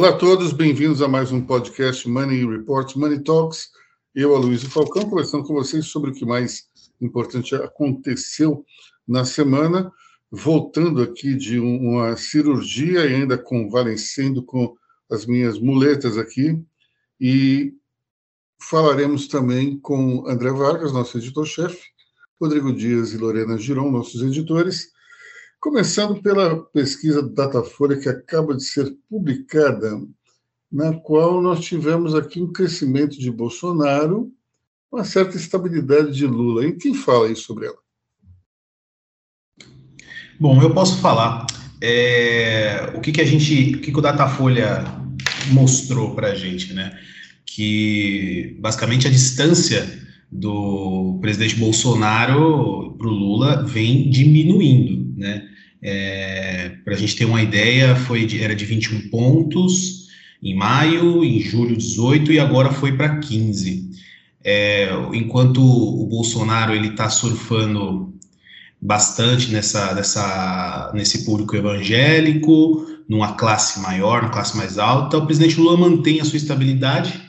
Olá a todos, bem-vindos a mais um podcast Money Reports, Money Talks. Eu, Aloysio Falcão, conversando com vocês sobre o que mais importante aconteceu na semana, voltando aqui de uma cirurgia e ainda convalescendo com as minhas muletas aqui. E falaremos também com André Vargas, nosso editor-chefe, Rodrigo Dias e Lorena Giron, nossos editores, Começando pela pesquisa Datafolha que acaba de ser publicada, na qual nós tivemos aqui um crescimento de Bolsonaro, uma certa estabilidade de Lula. E quem fala aí sobre ela? Bom, eu posso falar. É, o que, que a gente, o que, que o Datafolha mostrou para a gente, né? Que basicamente a distância do presidente Bolsonaro para o Lula vem diminuindo, né? É, Para a gente ter uma ideia, foi de, era de 21 pontos em maio, em julho 18 e agora foi para 15. É, enquanto o Bolsonaro ele está surfando bastante nessa, nessa, nesse público evangélico, numa classe maior, numa classe mais alta, o presidente Lula mantém a sua estabilidade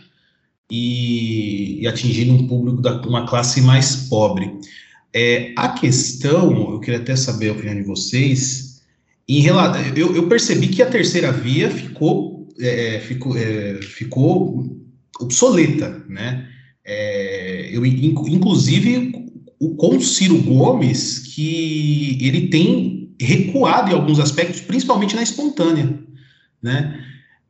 e, e atingindo um público da uma classe mais pobre. É, a questão, eu queria até saber a opinião de vocês, em relação, eu, eu percebi que a terceira via ficou, é, ficou, é, ficou obsoleta, né? É, eu, inclusive, o, com o Ciro Gomes, que ele tem recuado em alguns aspectos, principalmente na espontânea, né?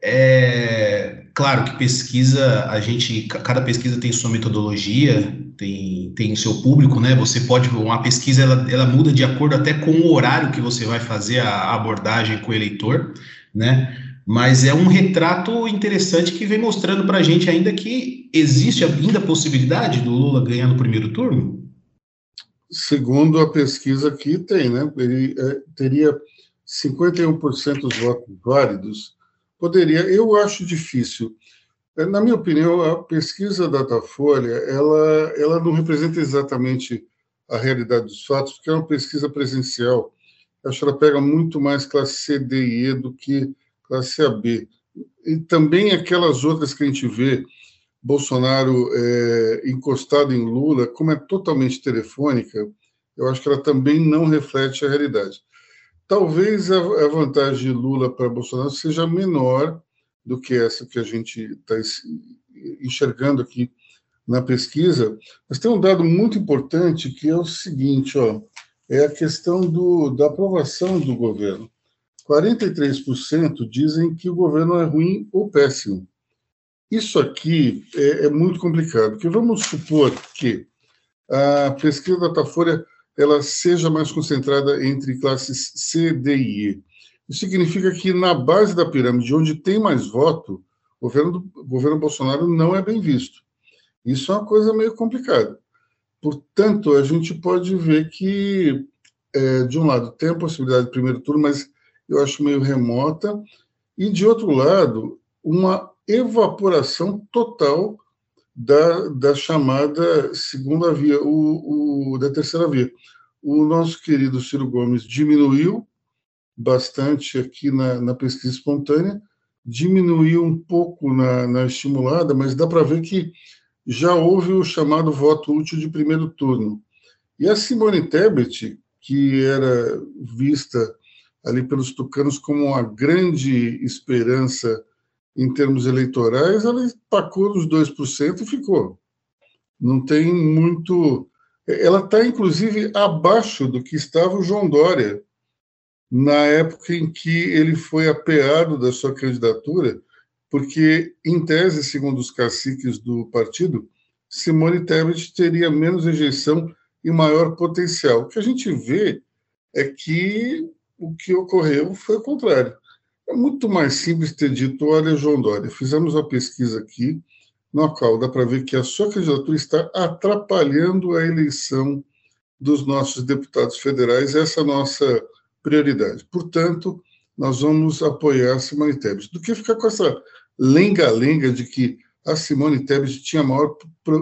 É, claro que pesquisa, a gente, cada pesquisa tem sua metodologia, tem, tem seu público, né? Você pode, uma pesquisa ela, ela muda de acordo até com o horário que você vai fazer a abordagem com o eleitor, né? Mas é um retrato interessante que vem mostrando para a gente ainda que existe ainda a possibilidade do Lula ganhar no primeiro turno. Segundo a pesquisa aqui, tem, né? Ele é, teria 51% dos votos válidos Poderia, eu acho difícil. É, na minha opinião, a pesquisa Datafolha, ela, ela não representa exatamente a realidade dos fatos, porque é uma pesquisa presencial. Acho que ela pega muito mais classe C, D e E do que classe AB. E também aquelas outras que a gente vê, Bolsonaro é, encostado em Lula, como é totalmente telefônica, eu acho que ela também não reflete a realidade. Talvez a, vantagem de Lula para Bolsonaro seja menor do que essa que a gente está enxergando aqui na pesquisa, mas tem um dado muito importante que é o seguinte, ó, é a questão do, da aprovação do governo. 43% dizem que o governo é ruim ou péssimo. Isso aqui é, é muito complicado, porque vamos supor que a pesquisa da Datafolha ela seja mais concentrada entre classes C, D e E. Isso significa que na base da pirâmide, onde tem mais voto, o governo, governo Bolsonaro não é bem visto. Isso é uma coisa meio complicada. Portanto, a gente pode ver que, é, de um lado, tem a possibilidade de primeiro turno, mas eu acho meio remota, e, de outro lado, uma evaporação total da, da chamada segunda via, o, o, da terceira via. O nosso querido Ciro Gomes diminuiu bastante aqui na, na pesquisa espontânea, diminuiu um pouco na, na estimulada, mas dá para ver que já houve o chamado voto útil de primeiro turno. E a Simone Tebet, que era vista ali pelos tucanos como uma grande esperança em termos eleitorais, ela empacou nos 2% e ficou. Não tem muito. Ela está, inclusive, abaixo do que estava o João Dória, na época em que ele foi apeado da sua candidatura, porque, em tese, segundo os caciques do partido, Simone Tebet teria menos rejeição e maior potencial. O que a gente vê é que o que ocorreu foi o contrário. É muito mais simples ter dito: olha, João Dória, fizemos a pesquisa aqui, no qual dá para ver que a sua candidatura está atrapalhando a eleição dos nossos deputados federais, essa é a nossa prioridade. Portanto, nós vamos apoiar a Simone Tebet. Do que ficar com essa lenga-lenga de que a Simone Tebet tinha maior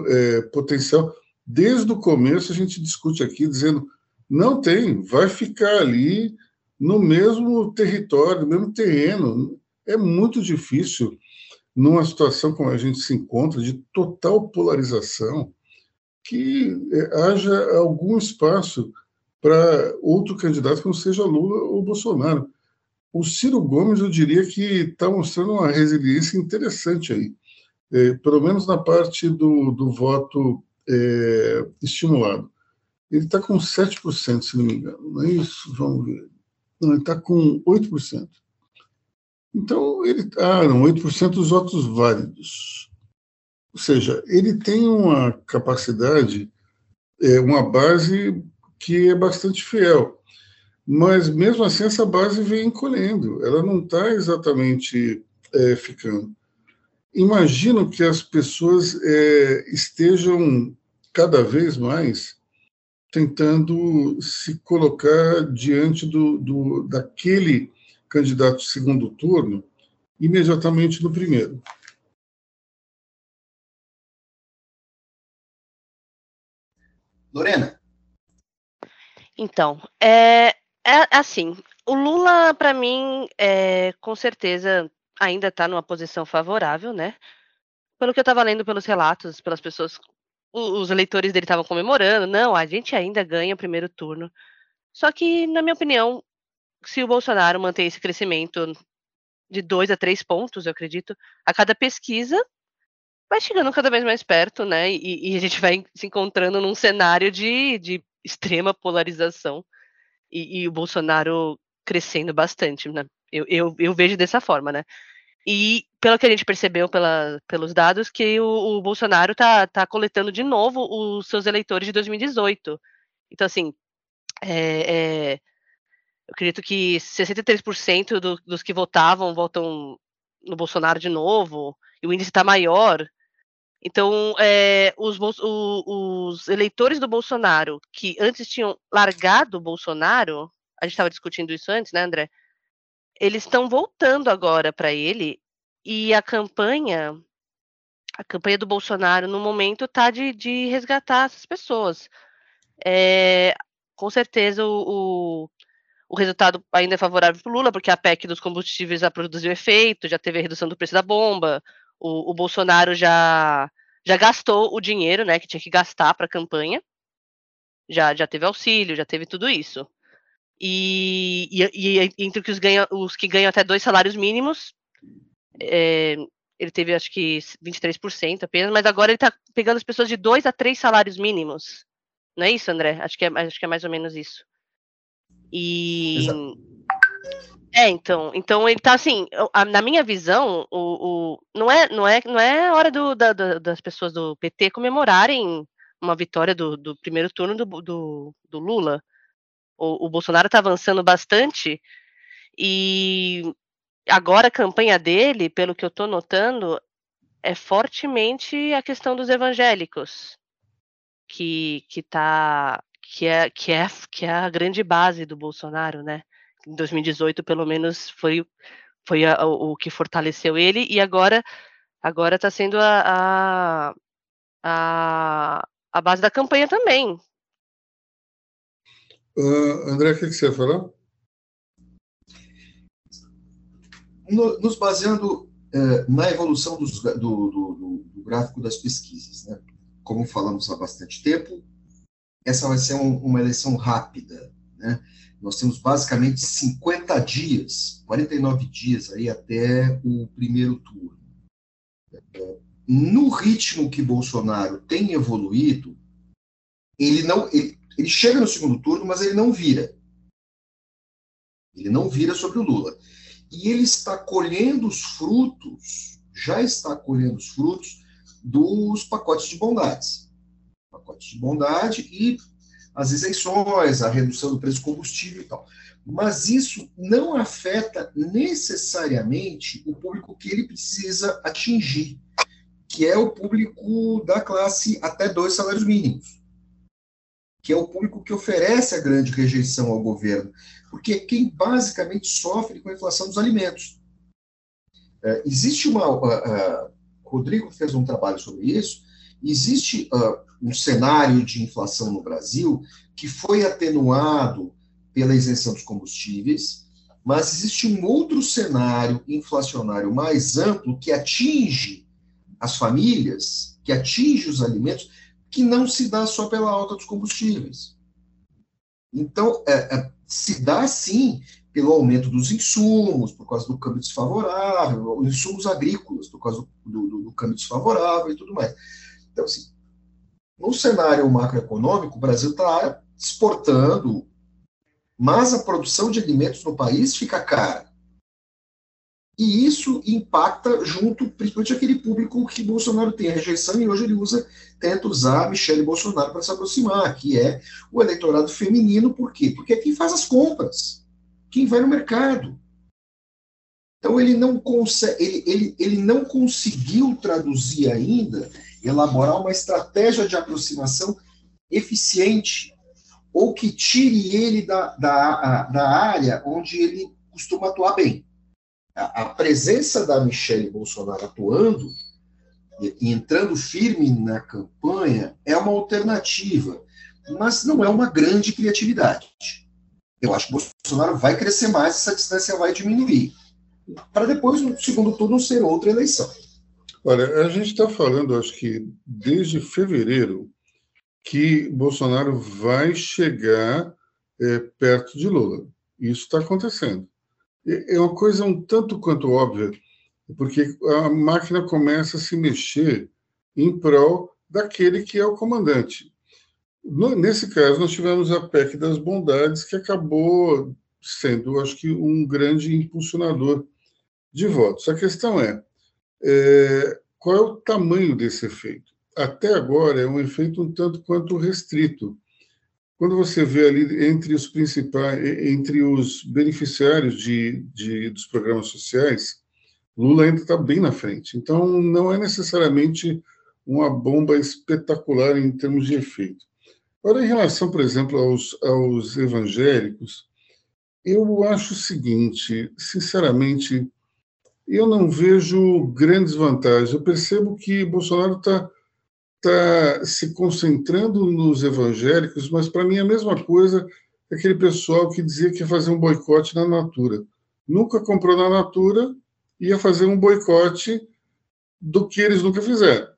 é, potencial. Desde o começo a gente discute aqui dizendo não tem, vai ficar ali no mesmo território, no mesmo terreno. é muito difícil, numa situação como a gente se encontra, de total polarização, que é, haja algum espaço para outro candidato que não seja Lula ou Bolsonaro. O Ciro Gomes, eu diria que está mostrando uma resiliência interessante aí, é, pelo menos na parte do, do voto é, estimulado. Ele está com 7%, se não me engano, não é isso? Vamos ver. Ele está com 8%. Então, ele. Ah, não, 8% dos votos válidos. Ou seja, ele tem uma capacidade, é, uma base que é bastante fiel. Mas, mesmo assim, essa base vem encolhendo, ela não está exatamente é, ficando. Imagino que as pessoas é, estejam cada vez mais tentando se colocar diante do, do, daquele candidato de segundo turno imediatamente no primeiro. Lorena. Então, é, é assim, o Lula, para mim, é, com certeza ainda está numa posição favorável, né? Pelo que eu estava lendo pelos relatos, pelas pessoas, os eleitores dele estavam comemorando, não, a gente ainda ganha o primeiro turno. Só que, na minha opinião, se o Bolsonaro manter esse crescimento de dois a três pontos, eu acredito, a cada pesquisa, vai chegando cada vez mais perto, né? E, e a gente vai se encontrando num cenário de, de extrema polarização e, e, o Bolsonaro crescendo bastante, né? Eu, eu, eu, vejo dessa forma, né? E pelo que a gente percebeu pela, pelos dados, que o, o Bolsonaro tá, tá coletando de novo os seus eleitores de 2018. Então, assim, é, é, eu acredito que 63% do, dos que votavam votam no Bolsonaro de novo, e o índice está maior. Então, é, os, o, os, eleitores do Bolsonaro, que antes tinham largado o Bolsonaro, a gente estava discutindo isso antes, né, André? Eles estão voltando agora para ele, e a campanha, a campanha do Bolsonaro, no momento, está de, de, resgatar essas pessoas. É, com certeza, o, o, o resultado ainda é favorável para o Lula, porque a PEC dos combustíveis já produziu efeito, já teve a redução do preço da bomba, o, o Bolsonaro já, já gastou o dinheiro, né, que tinha que gastar para a campanha. Já, já teve auxílio, já teve tudo isso. E, e, e entre os, ganha, os, que ganham até dois salários mínimos, é, ele teve acho que 23% apenas, mas agora ele está pegando as pessoas de dois a três salários mínimos. Não é isso, André? Acho que é, acho que é mais ou menos isso. E. Exato. É, então, então ele tá assim, na minha visão, o, o não é, não é, não é hora do, da, das pessoas do PT comemorarem uma vitória do, do primeiro turno do, do, do Lula. O, o Bolsonaro está avançando bastante e agora a campanha dele, pelo que eu estou notando, é fortemente a questão dos evangélicos, que que tá que é que é que é a grande base do Bolsonaro, né? em 2018 pelo menos foi foi a, o, que fortaleceu ele e agora agora está sendo a, a, a, a, base da campanha também. Uh, André, o que, que você ia falar? No, nos baseando uh, na evolução dos, do, do, do, do, gráfico das pesquisas, né? como falamos há bastante tempo, essa vai ser um, uma eleição rápida, né? Nós temos basicamente 50 dias, 49 dias aí até o primeiro turno. No ritmo que Bolsonaro tem evoluído, ele não ele, ele chega no segundo turno, mas ele não vira. Ele não vira sobre o Lula. E ele está colhendo os frutos, já está colhendo os frutos dos pacotes de bondades. Pacotes de bondade e as isenções, a redução do preço do combustível e tal. Mas isso não afeta necessariamente o público que ele precisa atingir, que é o público da classe até dois salários mínimos, que é o público que oferece a grande rejeição ao governo, porque quem basicamente sofre com a inflação dos alimentos. É, existe uma. Uh, uh, Rodrigo fez um trabalho sobre isso. Existe uh, um cenário de inflação no Brasil que foi atenuado pela isenção dos combustíveis, Mas existe um outro cenário inflacionário mais amplo que atinge as famílias, que atinge os alimentos, que não se dá só pela alta dos combustíveis. Então, é, é, se dá sim pelo aumento dos insumos, por causa do câmbio desfavorável, os insumos agrícolas, por causa do, do, do câmbio desfavorável e tudo mais. Então, assim, no cenário macroeconômico, o Brasil está exportando, mas a produção de alimentos no país fica cara. E isso impacta junto, principalmente aquele público que Bolsonaro tem a rejeição, e hoje ele usa, tenta usar Michele Bolsonaro para se aproximar, que é o eleitorado feminino, por quê? Porque é quem faz as compras, quem vai no mercado. Então ele não consegue, ele, ele, ele não conseguiu traduzir ainda, elaborar uma estratégia de aproximação eficiente, ou que tire ele da, da, da área onde ele costuma atuar bem a, presença da Michelle Bolsonaro atuando e, e entrando firme na campanha é uma alternativa, mas não é uma grande criatividade. Eu acho que Bolsonaro vai crescer mais, essa distância vai diminuir. Para depois, no segundo turno, ser outra eleição. Olha, a gente está falando, acho que desde fevereiro, que Bolsonaro vai chegar é, perto de Lula. Isso está acontecendo é uma coisa um tanto quanto óbvia, porque a máquina começa a se mexer em prol daquele que é o comandante. Nesse caso, nós tivemos a PEC das bondades, que acabou sendo, acho que, um grande impulsionador de votos. A questão é, é qual é o tamanho desse efeito? Até agora é um efeito um tanto quanto restrito. Quando você vê ali entre os principais, entre os beneficiários de, de dos programas sociais, Lula ainda está bem na frente. Então, não é necessariamente uma bomba espetacular em termos de efeito. Agora, em relação, por exemplo, aos, aos evangélicos, eu acho o seguinte, sinceramente, eu não vejo grandes vantagens. Eu percebo que Bolsonaro está está se concentrando nos evangélicos, mas para mim é a mesma coisa aquele pessoal que dizia que ia fazer um boicote na Natura. Nunca comprou na Natura, ia fazer um boicote do que eles nunca fizeram.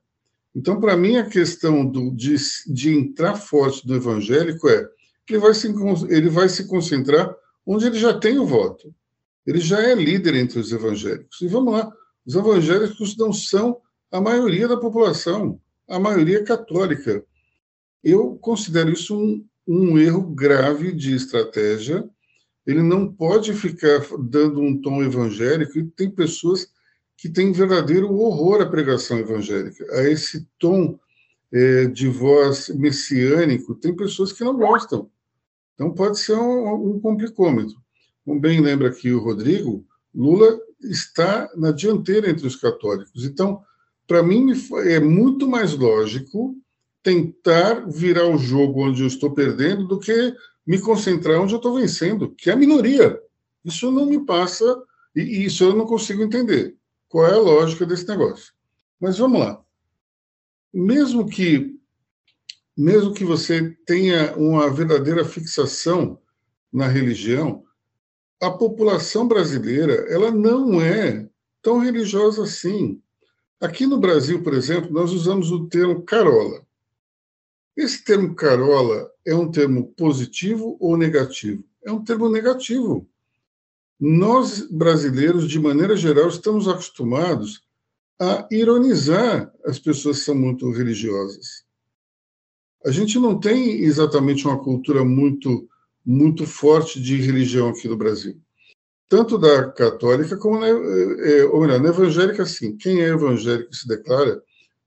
Então, para mim, a questão do, de, de entrar forte do evangélico é que ele vai, se, ele vai se concentrar onde ele já tem o voto. Ele já é líder entre os evangélicos. E vamos lá, os evangélicos não são a maioria da população a maioria é católica. Eu considero isso um, um erro grave de estratégia. Ele não pode ficar dando um tom evangélico, e tem pessoas que têm verdadeiro horror à pregação evangélica, a esse tom é, de voz messiânico. Tem pessoas que não gostam. Então, pode ser um, um complicômetro. Como bem lembra aqui o Rodrigo, Lula está na dianteira entre os católicos. Então, para mim é muito mais lógico tentar virar o jogo onde eu estou perdendo do que me concentrar onde eu estou vencendo, que é a minoria. Isso não me passa, e isso eu não consigo entender. Qual é a lógica desse negócio? Mas vamos lá. Mesmo que mesmo que você tenha uma verdadeira fixação na religião, a população brasileira ela não é tão religiosa assim. Aqui no Brasil, por exemplo, nós usamos o termo carola. Esse termo carola é um termo positivo ou negativo? É um termo negativo. Nós, brasileiros, de maneira geral, estamos acostumados a ironizar as pessoas que são muito religiosas. A gente não tem exatamente uma cultura muito muito forte de religião aqui no Brasil tanto da católica como na, é, ou melhor, na evangélica, sim. Quem é evangélico e se declara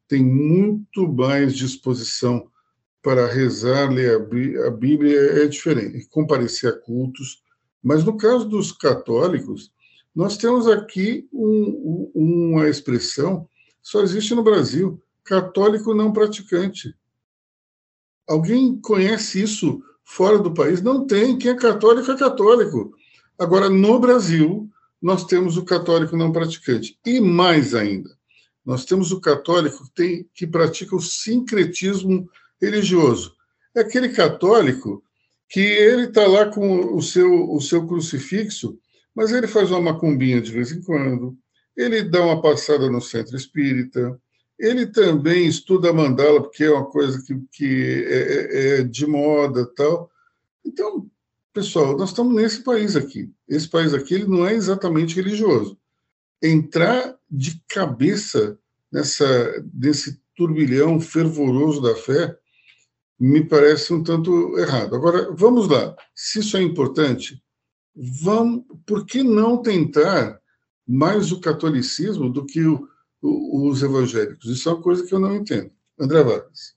tem muito mais disposição para rezar, ler a Bíblia, é diferente, comparecer a cultos. Mas no caso dos católicos, nós temos aqui um, uma expressão, só existe no Brasil, católico não praticante. Alguém conhece isso fora do país? Não tem. Quem é católico é católico. Agora, no Brasil, nós temos o católico não praticante. E mais ainda, nós temos o católico que, tem, que pratica o sincretismo religioso. É aquele católico que ele está lá com o seu, o seu crucifixo, mas ele faz uma macumbinha de vez em quando, ele dá uma passada no centro espírita, ele também estuda mandala, porque é uma coisa que, que é, é, é de moda tal. Então, pessoal, nós estamos nesse país aqui. Esse país aqui ele não é exatamente religioso. Entrar de cabeça nessa, nesse turbilhão fervoroso da fé me parece um tanto errado. Agora, vamos lá. Se isso é importante, vamos, por que não tentar mais o catolicismo do que o, o, os evangélicos? Isso é uma coisa que eu não entendo. André Vargas.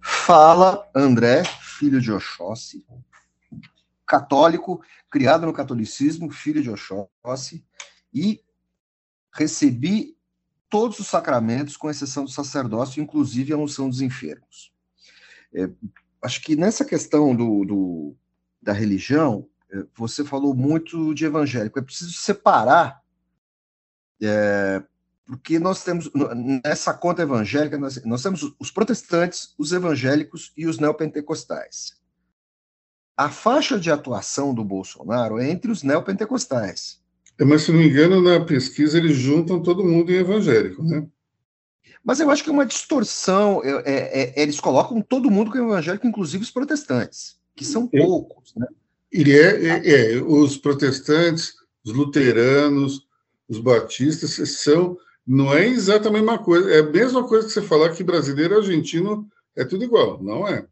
Fala, André, filho de Oxóssi, católico, criado no catolicismo, filho de Oxóssi, e recebi todos os sacramentos, com exceção do sacerdócio, inclusive a unção dos enfermos. É, acho que nessa questão do, do, da religião, é, você falou muito de evangélico. É preciso separar, é, porque nós temos, nessa conta evangélica, nós, nós temos os protestantes, os evangélicos e os neopentecostais. A faixa de atuação do Bolsonaro é entre os neopentecostais. É, mas, se não me engano, na pesquisa eles juntam todo mundo em evangélico, né? Mas eu acho que é uma distorção. É, é, eles colocam todo mundo como evangélico, inclusive os protestantes, que são poucos, né? Ele é, é, é, os protestantes, os luteranos, os batistas são. Não é exatamente a mesma coisa. É a mesma coisa que você falar que brasileiro e argentino é tudo igual, não é?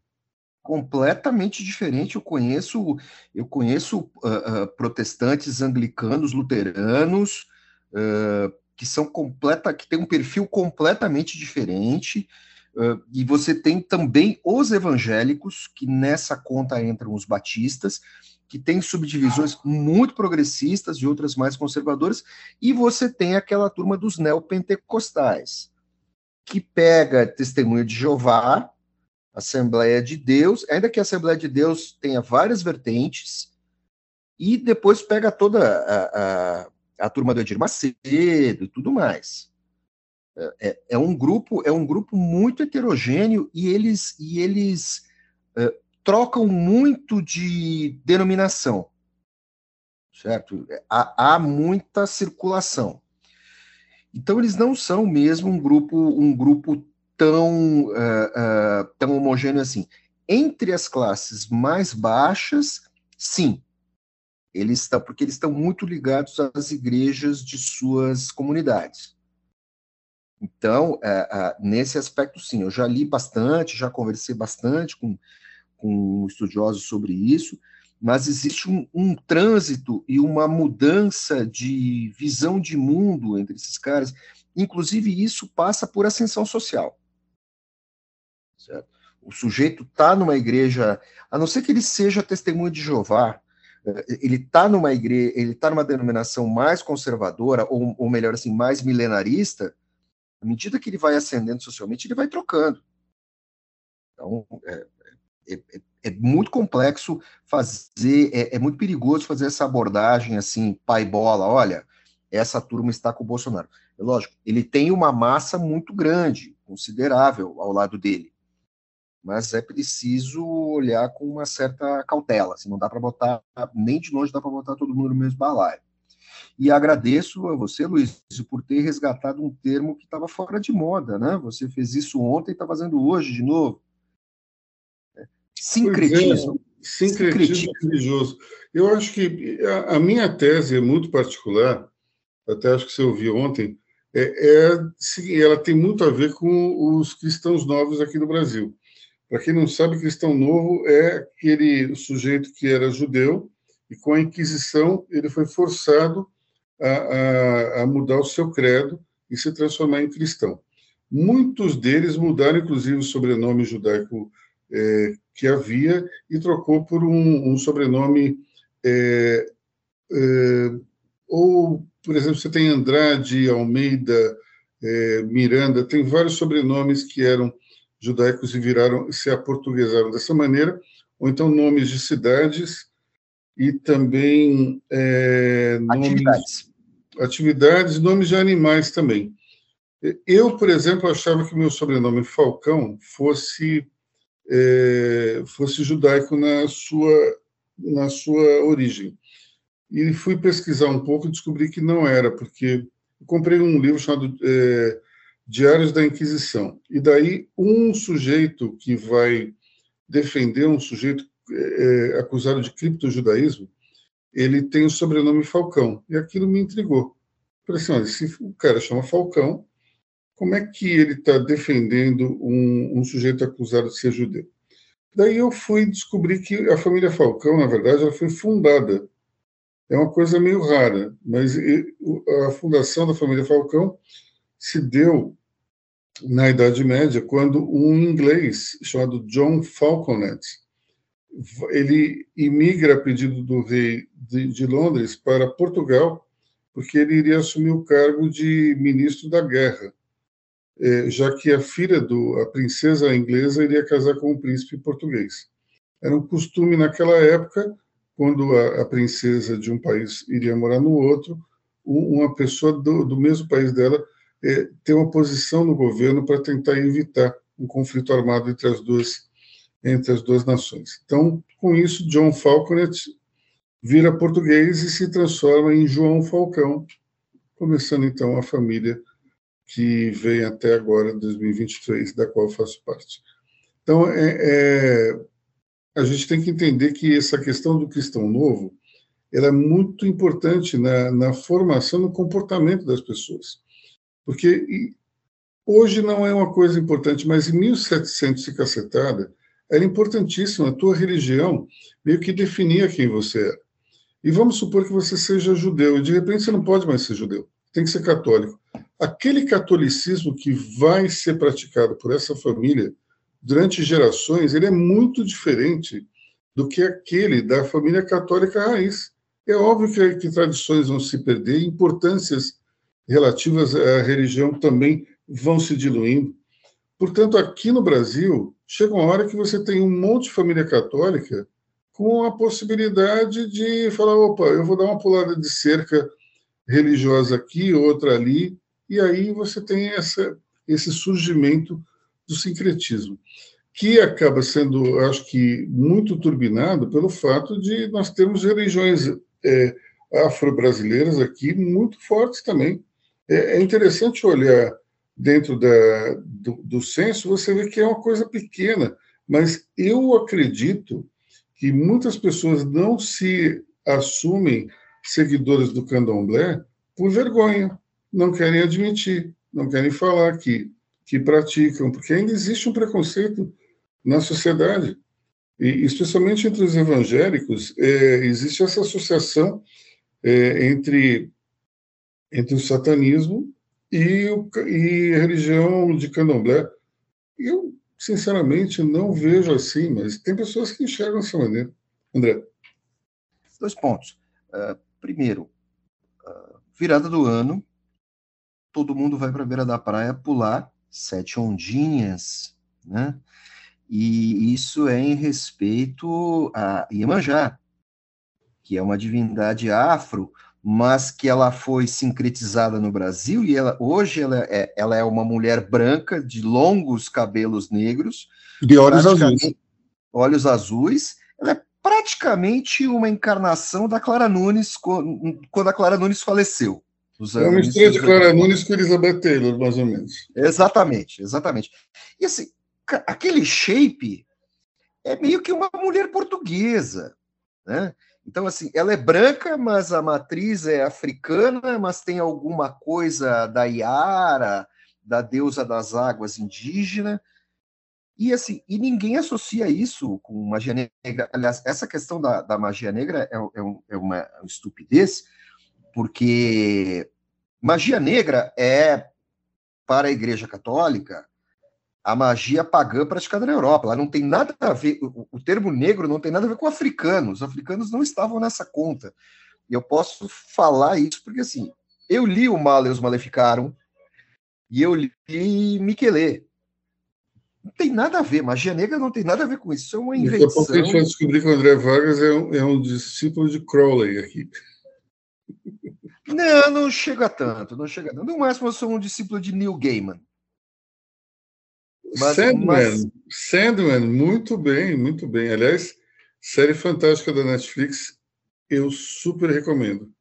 completamente diferente. Eu conheço, eu conheço uh, uh, protestantes anglicanos, luteranos, uh, que são completa, que têm um perfil completamente diferente. e você tem também os evangélicos, que nessa conta entram os batistas, que têm subdivisões muito progressistas e outras mais conservadoras, e você tem aquela turma dos neopentecostais, que pega testemunho de Jeová, Assembleia de Deus, ainda que a Assembleia de Deus tenha várias vertentes, e depois pega toda a, a, a turma do Edir Macedo e tudo mais. É, é, é, um grupo é um grupo muito heterogêneo e eles e eles é, trocam muito de denominação certo há, há, muita circulação então eles não são mesmo um grupo um grupo tão, uh, uh, tão homogêneo assim. Entre as classes mais baixas, sim, eles estão, porque eles estão muito ligados às igrejas de suas comunidades. Então, uh, nesse aspecto, sim, eu já li bastante, já conversei bastante com, com estudiosos sobre isso, mas existe um, um, trânsito e uma mudança de visão de mundo entre esses caras. Inclusive, isso passa por ascensão social. Certo? O sujeito está numa igreja, a não ser que ele seja testemunho de Jeová, eh, ele está numa igreja, ele está numa denominação mais conservadora, ou, ou melhor assim, mais milenarista, à medida que ele vai ascendendo socialmente, ele vai trocando. Então, é, é, é, é muito complexo fazer, é, é, muito perigoso fazer essa abordagem assim, pai bola, olha, essa turma está com o Bolsonaro. É lógico, ele tem uma massa muito grande, considerável ao lado dele mas é preciso olhar com uma certa cautela. Assim, não dá para botar, nem de longe dá para botar todo mundo no mesmo balaio. E agradeço a você, Luiz, por ter resgatado um termo que estava fora de moda, né? Você fez isso ontem e está fazendo hoje de novo. É, sincretismo. É, sincretismo religioso. Eu acho que a, a, minha tese é muito particular, até acho que você ouviu ontem, é, é, ela tem muito a ver com os cristãos novos aqui no Brasil. Para quem não sabe, cristão novo é aquele sujeito que era judeu e com a Inquisição ele foi forçado a, a, a mudar o seu credo e se transformar em cristão. Muitos deles mudaram, inclusive, o sobrenome judaico é, que havia e trocou por um, um sobrenome. É, é, ou, por exemplo, você tem Andrade, Almeida, é, Miranda, tem vários sobrenomes que eram judaicos e viraram, se aportuguesaram dessa maneira, ou então nomes de cidades e também é, nomes, atividades. atividades, nomes de animais também. Eu, por exemplo, achava que meu sobrenome Falcão fosse é, fosse judaico na sua na sua origem. e fui pesquisar um pouco e descobri que não era, porque comprei um livro chamado é, Diários da Inquisição. E daí um sujeito que vai defender um sujeito é, acusado de criptojudaísmo, ele tem o sobrenome Falcão. E aquilo me intrigou. Falei assim, olha, se o cara chama Falcão, como é que ele está defendendo um, um, sujeito acusado de ser judeu? Daí eu fui descobrir que a família Falcão, na verdade, ela foi fundada. É uma coisa meio rara, mas a fundação da família Falcão se deu na Idade Média, quando um inglês chamado John Falconet ele imigra a pedido do rei de, de Londres para Portugal, porque ele iria assumir o cargo de ministro da guerra, já que a filha do a princesa inglesa iria casar com um príncipe português. Era um costume naquela época, quando a, a princesa de um país iria morar no outro, uma pessoa do, do mesmo país dela é, ter uma posição no governo para tentar evitar um conflito armado entre as duas entre as duas nações. Então, com isso, John Falconet vira português e se transforma em João Falcão, começando então a família que vem até agora, 2023, da qual faço parte. Então, é, é, a gente tem que entender que essa questão do cristão novo ela é muito importante na, na formação, no comportamento das pessoas. Porque hoje não é uma coisa importante, mas em 1700 e cacetada, era importantíssima. A tua religião meio que definia quem você era. E vamos supor que você seja judeu, e de repente você não pode mais ser judeu, tem que ser católico. Aquele catolicismo que vai ser praticado por essa família durante gerações, ele é muito diferente do que aquele da família católica raiz. É óbvio que, que tradições vão se perder, importâncias relativas à religião também vão se diluindo. Portanto, aqui no Brasil, chega uma hora que você tem um monte de família católica com a possibilidade de falar: opa, eu vou dar uma pulada de cerca religiosa aqui, outra ali, e aí você tem essa, esse surgimento do sincretismo, que acaba sendo, acho que, muito turbinado pelo fato de nós termos religiões é, afro-brasileiras aqui muito fortes também. É, é interessante olhar dentro da, do, do censo, você vê que é uma coisa pequena, mas eu acredito que muitas pessoas não se assumem seguidores do candomblé por vergonha, não querem admitir, não querem falar que, que praticam, porque ainda existe um preconceito na sociedade. E, especialmente entre os evangélicos, é, existe essa associação é, entre, entre o satanismo e, o, e a religião de candomblé. Eu, sinceramente, não vejo assim, mas tem pessoas que enxergam dessa maneira. André. Dois pontos. Uh, primeiro, uh, virada do ano, todo mundo vai para a beira da praia pular sete ondinhas, né? E isso é em respeito a Iemanjá, que é uma divindade afro, mas que ela foi sincretizada no Brasil e ela, hoje ela é, ela é uma mulher branca de longos cabelos negros, de olhos azuis. Olhos azuis. Ela é praticamente uma encarnação da Clara Nunes quando a Clara Nunes faleceu. É uma mistura de Clara Nunes com Elizabeth Taylor, mais ou menos. Exatamente, exatamente. E assim, aquele shape é meio que uma mulher portuguesa, né? Então, assim, ela é branca, mas a matriz é africana, mas tem alguma coisa da Iara, da deusa das águas indígena. E assim, e ninguém associa isso com magia negra. Aliás, essa questão da, da magia negra é, é, um, é uma estupidez, porque magia negra é, para a Igreja Católica, a magia pagã praticada na Europa. Ela não tem nada a ver, o, o, termo negro não tem nada a ver com africanos. Os africanos não estavam nessa conta. E eu posso falar isso porque, assim, eu li o Maleus Maleficaram e eu li Miquelê. Não tem nada a ver, magia negra não tem nada a ver com isso. Isso é uma invenção. Daqui a pouco a gente vai descobrir que o André Vargas é um, é um discípulo de Crowley aqui. Não, não chega tanto, não chega. No máximo, eu sou um discípulo de Neil Gaiman. Mas, Sandman, mas... Sandman, muito bem, muito bem. Aliás, série fantástica da Netflix. eu super recomendo.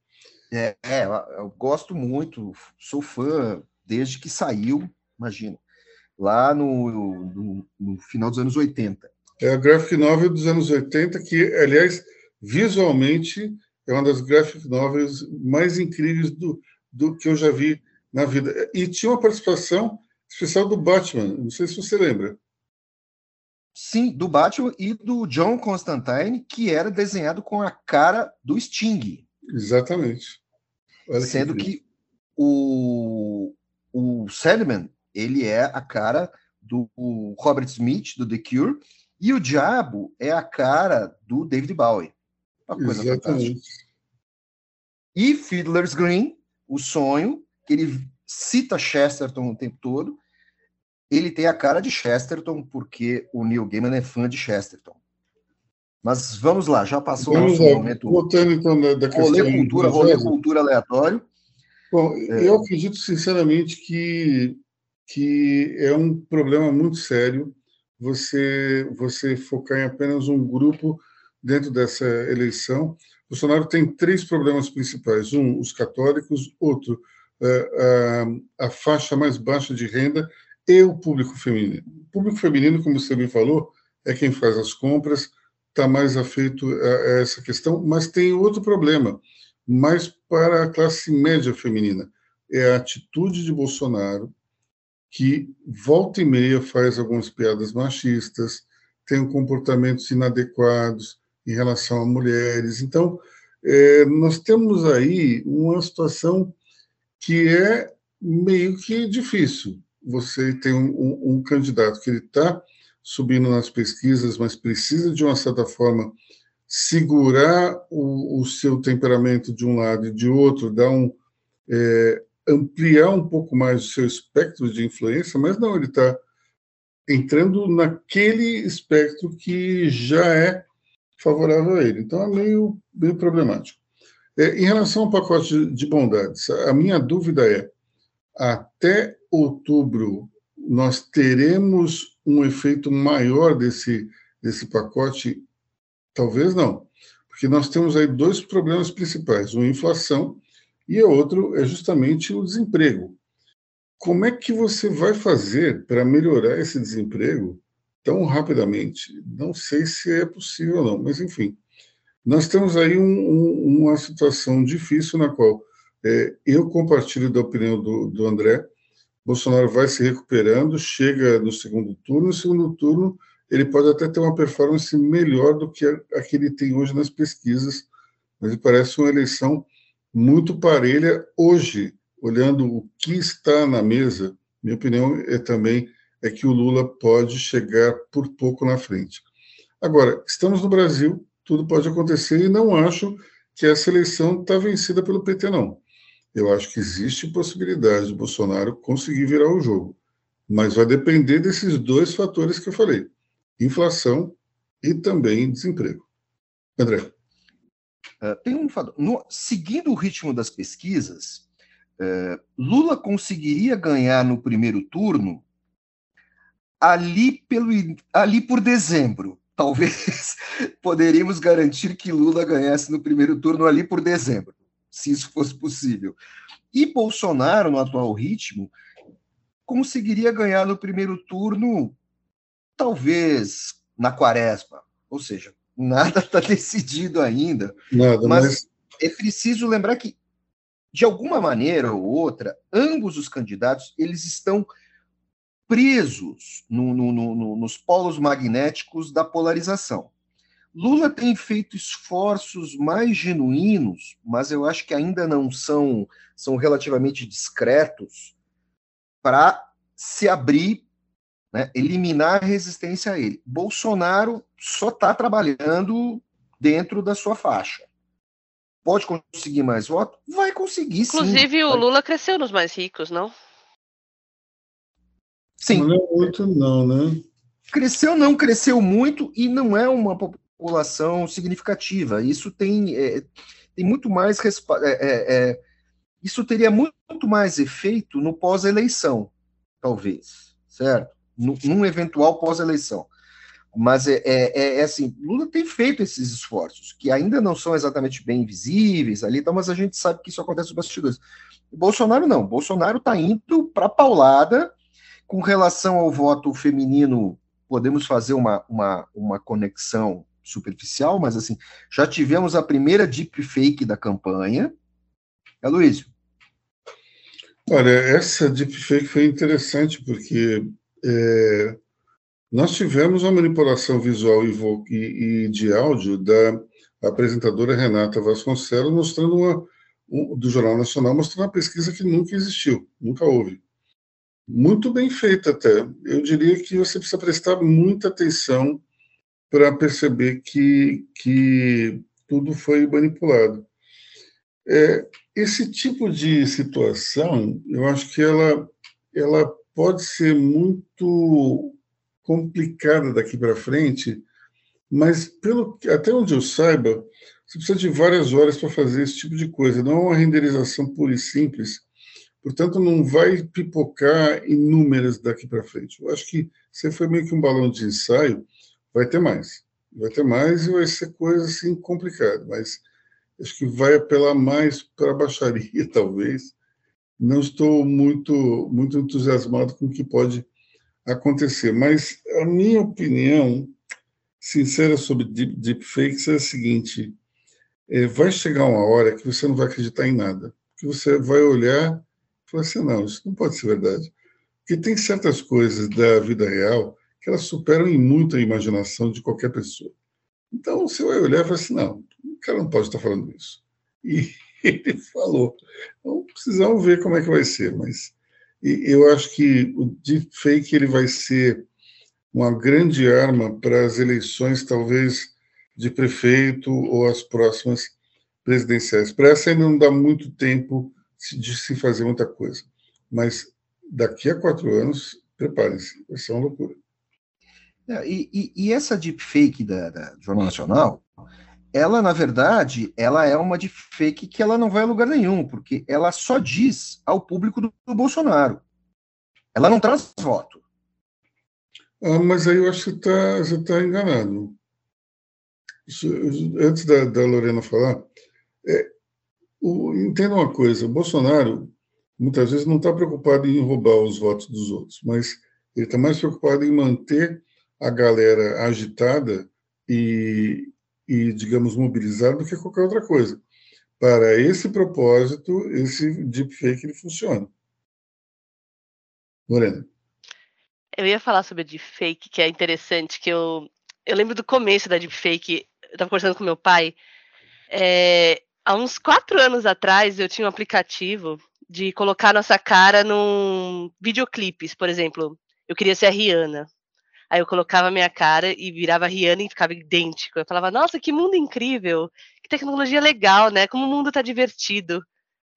É, é, eu gosto muito, sou fã desde que saiu, imagina, lá no, no, no, final dos anos 80. É a graphic novel dos anos 80, que, aliás, visualmente é uma das graphic novels mais incríveis do, do que eu já vi na vida. E tinha uma participação especial do Batman, não sei se você lembra. Sim, do Batman e do John Constantine, que era desenhado com a cara do Sting. Exatamente. Olha Sendo que, que, o, o Sandman, ele é a cara do Robert Smith, do The Cure, e o Diabo é a cara do David Bowie. Uma coisa Exatamente. fantástica. E Fiddler's Green, o sonho, que ele cita Chesterton o tempo todo, ele tem a cara de Chesterton, porque o Neil Gaiman é fã de Chesterton. Mas vamos lá, já passou o nosso lá, momento. Voltando então da, da rolê cultura, rolê cultura aleatório. Bom, é... eu acredito sinceramente que, que é um problema muito sério você, você focar em apenas um grupo dentro dessa eleição. Bolsonaro tem três problemas principais: um, os católicos, outro, a, é, a, a faixa mais baixa de renda e o público feminino. O público feminino, como você bem falou, é quem faz as compras, está mais afeito a, essa questão, mas tem outro problema, mais para a classe média feminina. É a atitude de Bolsonaro, que volta e meia faz algumas piadas machistas, tem comportamentos inadequados em relação a mulheres. Então, é, nós temos aí uma situação que é meio que difícil você tem um, um, um candidato que ele está subindo nas pesquisas, mas precisa de uma certa forma segurar o, o, seu temperamento de um lado e de outro, dar um é, ampliar um pouco mais o seu espectro de influência, mas não, ele está entrando naquele espectro que já é favorável a ele. Então é meio, meio problemático. É, em relação ao pacote de bondades, a minha dúvida é até outubro nós teremos um efeito maior desse, desse pacote? Talvez não, porque nós temos aí dois problemas principais: uma inflação e o outro é justamente o desemprego. Como é que você vai fazer para melhorar esse desemprego tão rapidamente? Não sei se é possível ou não, mas enfim. Nós temos aí um, um, uma situação difícil na qual é, eu compartilho da opinião do, do André. Bolsonaro vai se recuperando, chega no segundo turno. No segundo turno, ele pode até ter uma performance melhor do que a, a que ele tem hoje nas pesquisas, mas parece uma eleição muito parelha hoje, olhando o que está na mesa. Minha opinião é também é que o Lula pode chegar por pouco na frente. Agora, estamos no Brasil, tudo pode acontecer e não acho que essa eleição está vencida pelo PT, não eu acho que existe possibilidade de Bolsonaro conseguir virar o jogo, mas vai depender desses dois fatores que eu falei: inflação e também desemprego. André. Uh, tem um. No, seguindo o ritmo das pesquisas, uh, Lula conseguiria ganhar no primeiro turno ali, pelo, ali por dezembro. Talvez poderíamos garantir que Lula ganhasse no primeiro turno ali por dezembro se isso fosse possível. E Bolsonaro, no atual ritmo, conseguiria ganhar no primeiro turno, talvez na quaresma. Ou seja, nada está decidido ainda. Nada, mas, mas é preciso lembrar que, de alguma maneira ou outra, ambos os candidatos eles estão presos no, no, no, nos polos magnéticos da polarização. Lula tem feito esforços mais genuínos, mas eu acho que ainda não são, são relativamente discretos para se abrir, né, eliminar a resistência a ele. Bolsonaro só está trabalhando dentro da sua faixa. Pode conseguir mais votos? Vai conseguir, Inclusive, sim. o Lula cresceu nos mais ricos, não? Sim. Não é muito, não, né? Cresceu, não cresceu muito e não é uma população significativa. Isso tem, é, tem muito mais. É, é, é, isso teria muito mais efeito no pós-eleição, talvez, certo? No, num eventual pós-eleição. Mas é, é, é, assim, Lula tem feito esses esforços, que ainda não são exatamente bem visíveis ali, então, mas a gente sabe que isso acontece nos bastidores. Bolsonaro não, Bolsonaro está indo para paulada com relação ao voto feminino. Podemos fazer uma, uma, uma conexão superficial, mas assim, já tivemos a primeira deepfake da campanha. É, Luísio? Olha, essa deepfake foi interessante, porque é, nós tivemos uma manipulação visual e, de áudio da apresentadora Renata Vasconcelos, mostrando uma, um, do Jornal Nacional, mostrando uma pesquisa que nunca existiu, nunca houve. Muito bem feita até. Eu diria que você precisa prestar muita atenção para perceber que, que tudo foi manipulado. É, esse tipo de situação, eu acho que ela, ela pode ser muito complicada daqui para frente, mas pelo até onde eu saiba, você precisa de várias horas para fazer esse tipo de coisa. Não é uma renderização pura e simples. Portanto, não vai pipocar inúmeras daqui para frente. Eu acho que você foi meio que um balão de ensaio. Vai ter mais. Vai ter mais e vai ser coisa assim complicada. Mas acho que vai apelar mais para a baixaria, talvez. Não estou muito, muito entusiasmado com o que pode acontecer. Mas a minha opinião sincera sobre deep, deepfakes é a seguinte: é, vai chegar uma hora que você não vai acreditar em nada, que você vai olhar e falar assim, não, isso não pode ser verdade. Porque tem certas coisas da vida real que elas superam em muito a imaginação de qualquer pessoa. Então você vai olhar e falar assim, não, o cara não pode estar falando isso. E ele falou. Então precisamos ver como é que vai ser, mas eu acho que o deepfake ele vai ser uma grande arma para as eleições, talvez, de prefeito ou as próximas presidenciais. Para essa ainda não dá muito tempo de se fazer muita coisa. Mas daqui a quatro anos, preparem-se, vai ser uma loucura. É, e, e, e, essa deepfake da, da Jornal Nacional, ela, na verdade, ela é uma deepfake que ela não vai a lugar nenhum, porque ela só diz ao público do, do Bolsonaro. Ela não traz voto. Ah, mas aí eu acho que tá, você está enganado. Isso, antes da, da, Lorena falar, é, o, entenda uma coisa: Bolsonaro muitas vezes não está preocupado em roubar os votos dos outros, mas ele está mais preocupado em manter a galera agitada e, e, digamos, mobilizado do que qualquer outra coisa. Para esse propósito, esse deepfake ele funciona. Lorena. Eu ia falar sobre a deepfake, que é interessante, que eu, eu lembro do começo da deepfake, eu estava conversando com meu pai, é, há uns quatro anos atrás eu tinha um aplicativo de colocar nossa cara num videoclipes, por exemplo, eu queria ser a Rihanna. Aí eu colocava minha cara e virava Rihanna e ficava idêntico. Eu falava, nossa, que mundo incrível, que tecnologia legal, né? Como o mundo tá divertido.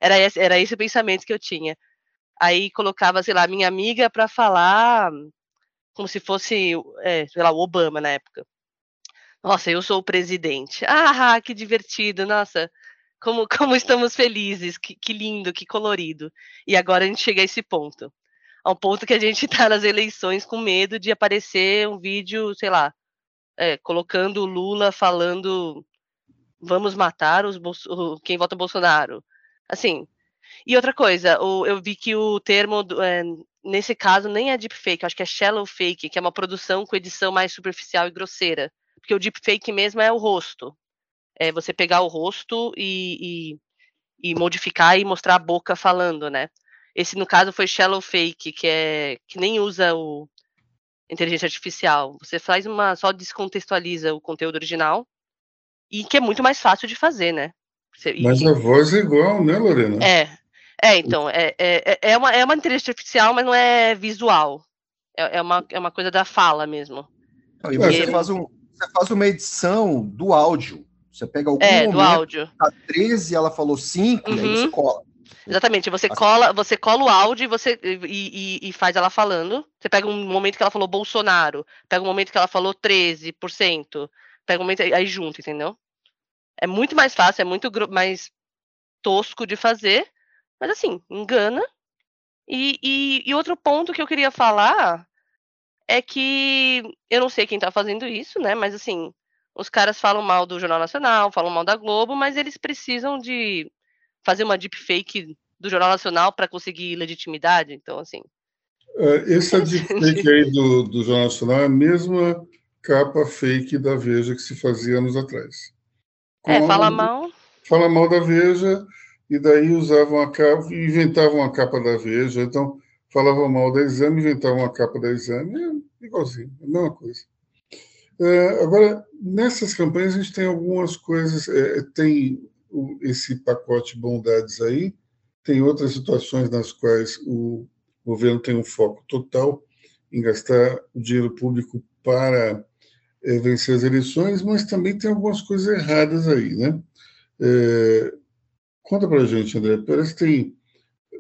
Era esse, era esse o pensamento que eu tinha. Aí colocava, sei lá, minha amiga para falar como se fosse, é, sei lá, o Obama na época. Nossa, eu sou o presidente. Ah, que divertido, nossa, como, como estamos felizes, que, que lindo, que colorido. E agora a gente chega a esse ponto ao ponto que a gente está nas eleições com medo de aparecer um vídeo, sei lá, é, colocando o Lula falando vamos matar os quem vota Bolsonaro. Assim. E outra coisa, o, eu vi que o termo, é, nesse caso, nem é deepfake, acho que é shallow fake, que é uma produção com edição mais superficial e grosseira. Porque o deepfake mesmo é o rosto. É você pegar o rosto e, e, e modificar e mostrar a boca falando, né? Esse, no caso, foi Shallow Fake, que é que nem usa o inteligência artificial. Você faz uma. só descontextualiza o conteúdo original e que é muito mais fácil de fazer, né? Você, mas e, a voz é igual, né, Lorena? É. É, então, é, é, é, uma, é uma inteligência artificial, mas não é visual. É, é, uma, é uma coisa da fala mesmo. Não, e você, faz um, você faz uma edição do áudio. Você pega algum é, do áudio. a 13 ela falou 5, uhum. e aí você uhum. cola. Exatamente, você cola, você cola o áudio e, você, e, e, e, faz ela falando. Você pega um momento que ela falou Bolsonaro, pega um momento que ela falou 13%, pega um momento aí junto, entendeu? É muito mais fácil, é muito mais tosco de fazer, mas assim, engana. E, e, e outro ponto que eu queria falar é que eu não sei quem está fazendo isso, né? Mas assim, os caras falam mal do Jornal Nacional, falam mal da Globo, mas eles precisam de fazer uma deepfake do Jornal Nacional para conseguir legitimidade. Então, assim. É, essa deepfake aí do, do Jornal Nacional é a mesma capa fake da Veja que se fazia anos atrás. Com é, fala mal. Fala mal da Veja, e daí usavam a capa, inventavam a capa da Veja, então falavam mal da exame, inventavam a capa da exame, é igualzinho, é a mesma coisa. É, agora, nessas campanhas a gente tem algumas coisas, é, tem esse pacote bondades aí, tem outras situações nas quais o governo tem um foco total em gastar o dinheiro público para é, vencer as eleições, mas também tem algumas coisas erradas aí, né? É, conta para gente, André. Parece que tem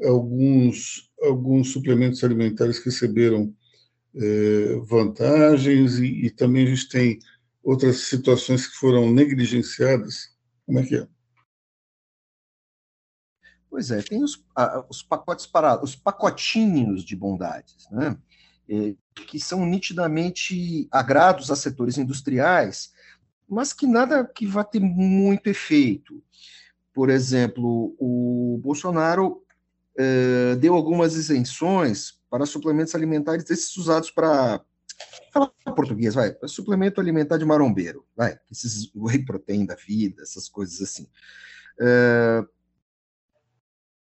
alguns, alguns suplementos alimentares que receberam é, vantagens e, e, também a gente tem outras situações que foram negligenciadas. Como é que é? Pois é, tem os, os pacotes para os pacotinhos de bondades, né? É, que são nitidamente agrados a setores industriais, mas que nada que vá ter muito efeito. Por exemplo, o Bolsonaro eh, deu algumas isenções para suplementos alimentares desses usados para falar português, vai, suplemento alimentar de marombeiro, vai, esses whey protein da vida, essas coisas assim. Eh,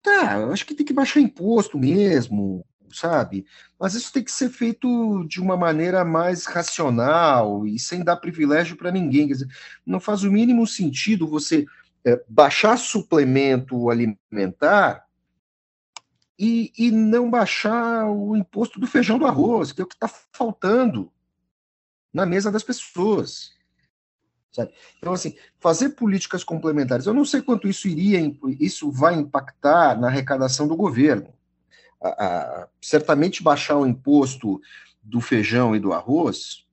tá, acho que tem que baixar imposto mesmo, sabe? Mas isso tem que ser feito de uma maneira mais racional e sem dar privilégio para ninguém. Quer dizer, não faz o mínimo sentido você é, baixar suplemento alimentar e, e não baixar o imposto do feijão do arroz, que é o que está faltando na mesa das pessoas. Sabe? Então, assim, fazer políticas complementares, eu não sei quanto isso iria, isso vai impactar na arrecadação do governo. A, a, certamente baixar o imposto do feijão e do arroz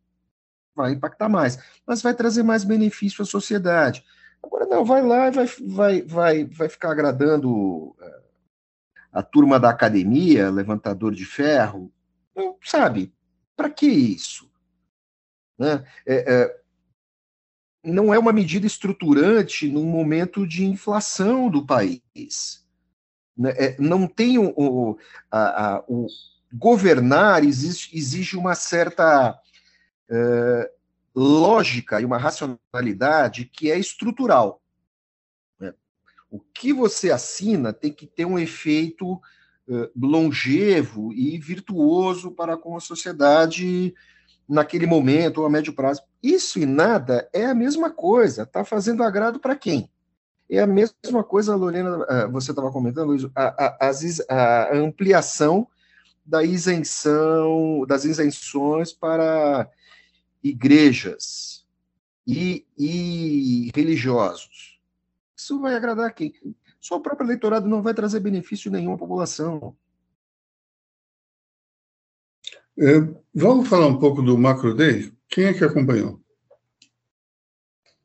vai impactar mais, mas vai trazer mais benefício à sociedade. Agora não, vai lá e vai, vai, vai, vai ficar agradando eh, a turma da academia, levantador de ferro. Não, sabe, para que isso? Né? É, é, não é uma medida estruturante num momento de inflação do país. Né? É, não tem o, o, a, a, o governar exige, exige uma certa uh, lógica e uma racionalidade que é estrutural. Né? O que você assina tem que ter um efeito uh, longevo e virtuoso para com a sociedade naquele momento ou a médio prazo. Isso e nada é a mesma coisa. Está fazendo agrado para quem? É a mesma coisa, Lorena, você estava comentando, Luiz, a, a, a, ampliação da isenção, das isenções para igrejas e, e religiosos. Isso vai agradar quem? Só o próprio eleitorado não vai trazer benefício nenhum à população. Vamos falar um pouco do Macro Day? Quem é que acompanhou?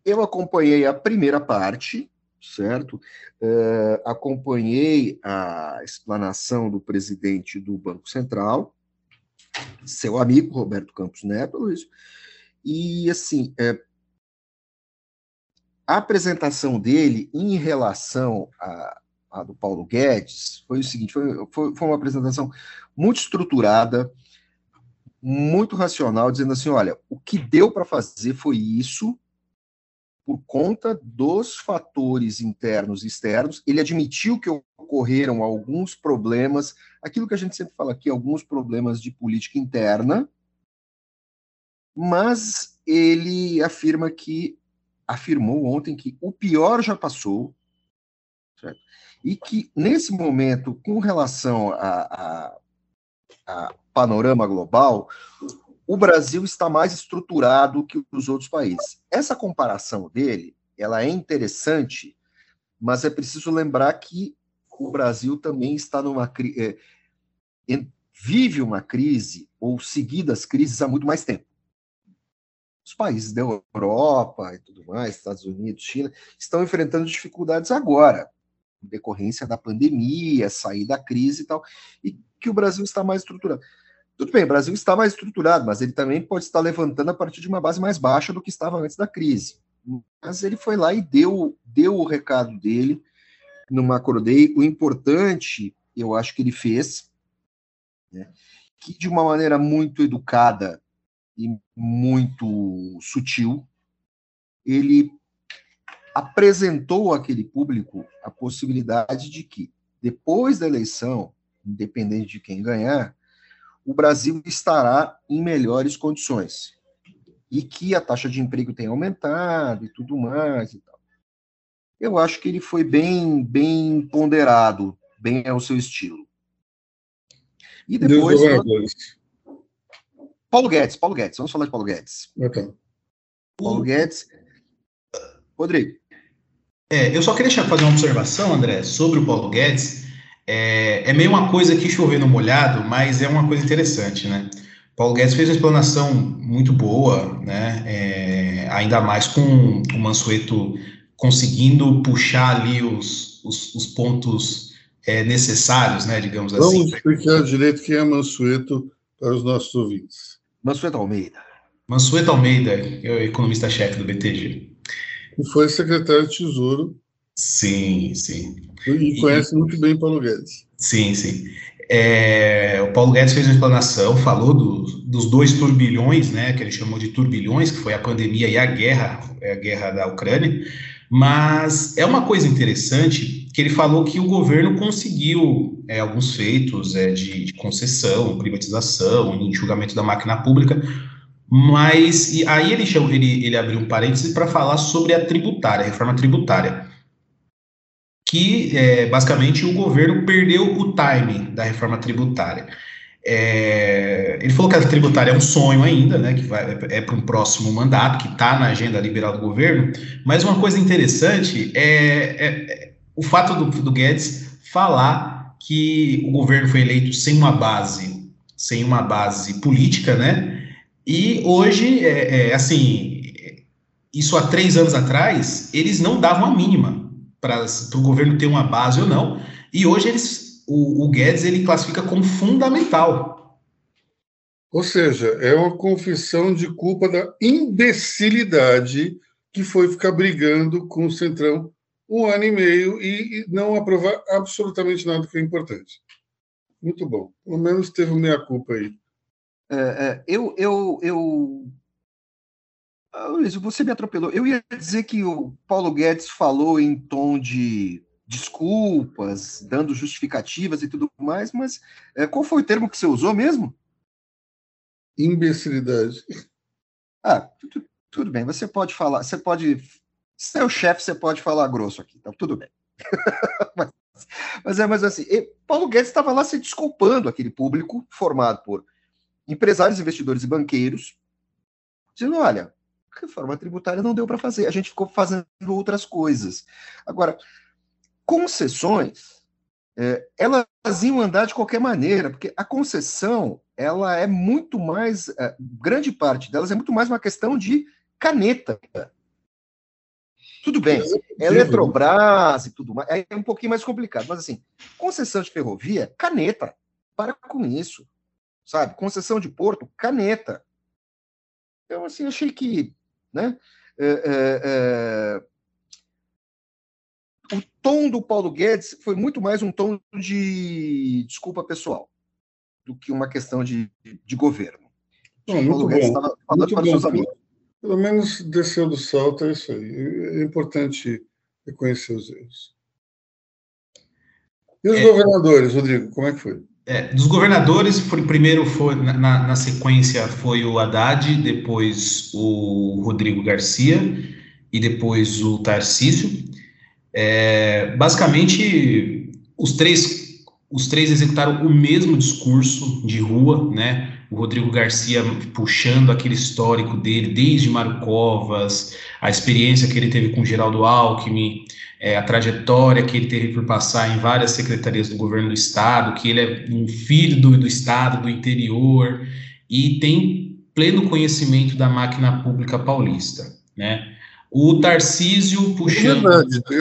Eu acompanhei a primeira parte, certo? É, acompanhei a explanação do presidente do Banco Central, seu amigo Roberto Campos Neto, Luiz, e, assim, é, a apresentação dele em relação a, a, do Paulo Guedes foi o seguinte: foi, foi, foi uma apresentação muito estruturada, muito racional, dizendo assim: olha, o que deu para fazer foi isso, por conta dos fatores internos e externos. Ele admitiu que ocorreram alguns problemas, aquilo que a gente sempre fala aqui, alguns problemas de política interna, mas ele afirma que afirmou ontem que o pior já passou, certo? e que nesse momento, com relação a, a, a panorama global, o Brasil está mais estruturado que os outros países. Essa comparação dele, ela é interessante, mas é preciso lembrar que o Brasil também está numa é, vive uma crise ou seguidas crises há muito mais tempo os países da Europa e tudo mais, Estados Unidos, China, estão enfrentando dificuldades agora, decorrência da pandemia, sair da crise e tal, e que o Brasil está mais estruturado. Tudo bem, o Brasil está mais estruturado, mas ele também pode estar levantando a partir de uma base mais baixa do que estava antes da crise. Mas ele foi lá e deu, deu o recado dele no Macro Day. O importante, eu acho que ele fez, né, que de uma maneira muito educada e muito sutil, ele apresentou àquele público a possibilidade de que, depois da eleição, independente de quem ganhar, o Brasil estará em melhores condições. E que a taxa de emprego tem aumentado e tudo mais e tal. Eu acho que ele foi bem, bem ponderado, bem ao seu estilo. E depois. Paulo Guedes, Paulo Guedes, vamos falar de Paulo Guedes. Okay. Paulo Guedes. Rodrigo. É, eu só queria fazer uma observação, André, sobre o Paulo Guedes é, é meio uma coisa que choveu no molhado, mas é uma coisa interessante, né? Paulo Guedes fez uma explanação muito boa, né? É, ainda mais com o Mansueto conseguindo puxar ali os, os, os pontos é, necessários, né? Digamos Vamos assim. Vamos explicar direito quem é Mansueto para os nossos ouvintes. Mansueto Almeida. Mansueto Almeida, é o economista-chefe do BTG. E foi secretário de Tesouro. Sim, sim. E conhece e, muito bem Paulo Guedes. Sim, sim. É, o Paulo Guedes fez uma explanação, falou do, dos dois turbilhões, né, que ele chamou de turbilhões, que foi a pandemia e a guerra, é, a guerra da Ucrânia, mas é uma coisa interessante que ele falou que o governo conseguiu é, alguns feitos é, de, de, concessão, privatização, enxugamento da máquina pública, mas aí ele, ele, ele abriu um parênteses para falar sobre a tributária, a reforma tributária que é, basicamente o governo perdeu o time da reforma tributária. É, ele falou que a tributária é um sonho ainda, né, que vai, é, para um próximo mandato, que está na agenda liberal do governo, mas uma coisa interessante é, é, é o fato do, do, Guedes falar que o governo foi eleito sem uma base, sem uma base política, né, e hoje, é, é assim, isso há três anos atrás, eles não davam a mínima para o governo ter uma base ou não. E hoje eles, o, o Guedes ele classifica como fundamental. Ou seja, é uma confissão de culpa da imbecilidade que foi ficar brigando com o Centrão um ano e meio e, e não aprovar absolutamente nada que é importante. Muito bom. Pelo menos teve meia culpa aí. É, é, eu, eu, eu ah, Luiz, você me atropelou. Eu ia dizer que o Paulo Guedes falou em tom de desculpas, dando justificativas e tudo mais, mas é, qual foi o termo que você usou mesmo? Imbecilidade. Ah, tudo, tudo bem. Você pode falar, você pode. Se é o chefe, você pode falar grosso aqui, tá tudo bem. mas, mas, é, mas assim, Paulo Guedes estava lá se desculpando aquele público formado por empresários, investidores e banqueiros, dizendo: olha, reforma tributária não deu para fazer. A gente ficou fazendo outras coisas. Agora, concessões, é, elas iam andar de qualquer maneira, porque a concessão, ela é muito mais, é, grande parte delas é muito mais uma questão de caneta. Tudo bem, Eletrobras e tudo mais, é um pouquinho mais complicado, mas assim, concessão de ferrovia, caneta, para com isso, sabe? Concessão de porto, caneta. Então, assim, achei que né? É, é, é... O tom do Paulo Guedes foi muito mais um tom de desculpa pessoal do que uma questão de, de governo. Não, muito Paulo Guedes estava falando muito para bom. seus amigos. Pelo menos desceu do salto, é isso aí. É importante reconhecer os erros. E os é, governadores, Rodrigo, como é que foi? É, dos governadores, foi, primeiro foi na, na, sequência foi o Haddad, depois o Rodrigo Garcia e depois o Tarcísio. É, basicamente, os três, os três executaram o mesmo discurso de rua, né? O Rodrigo Garcia puxando aquele histórico dele, desde Mário Covas, a experiência que ele teve com Geraldo Alckmin, é, a trajetória que ele teve por passar em várias secretarias do governo do estado, que ele é um filho do, do estado, do interior, e tem pleno conhecimento da máquina pública paulista, né? O Tarcísio puxando... Verdade, tem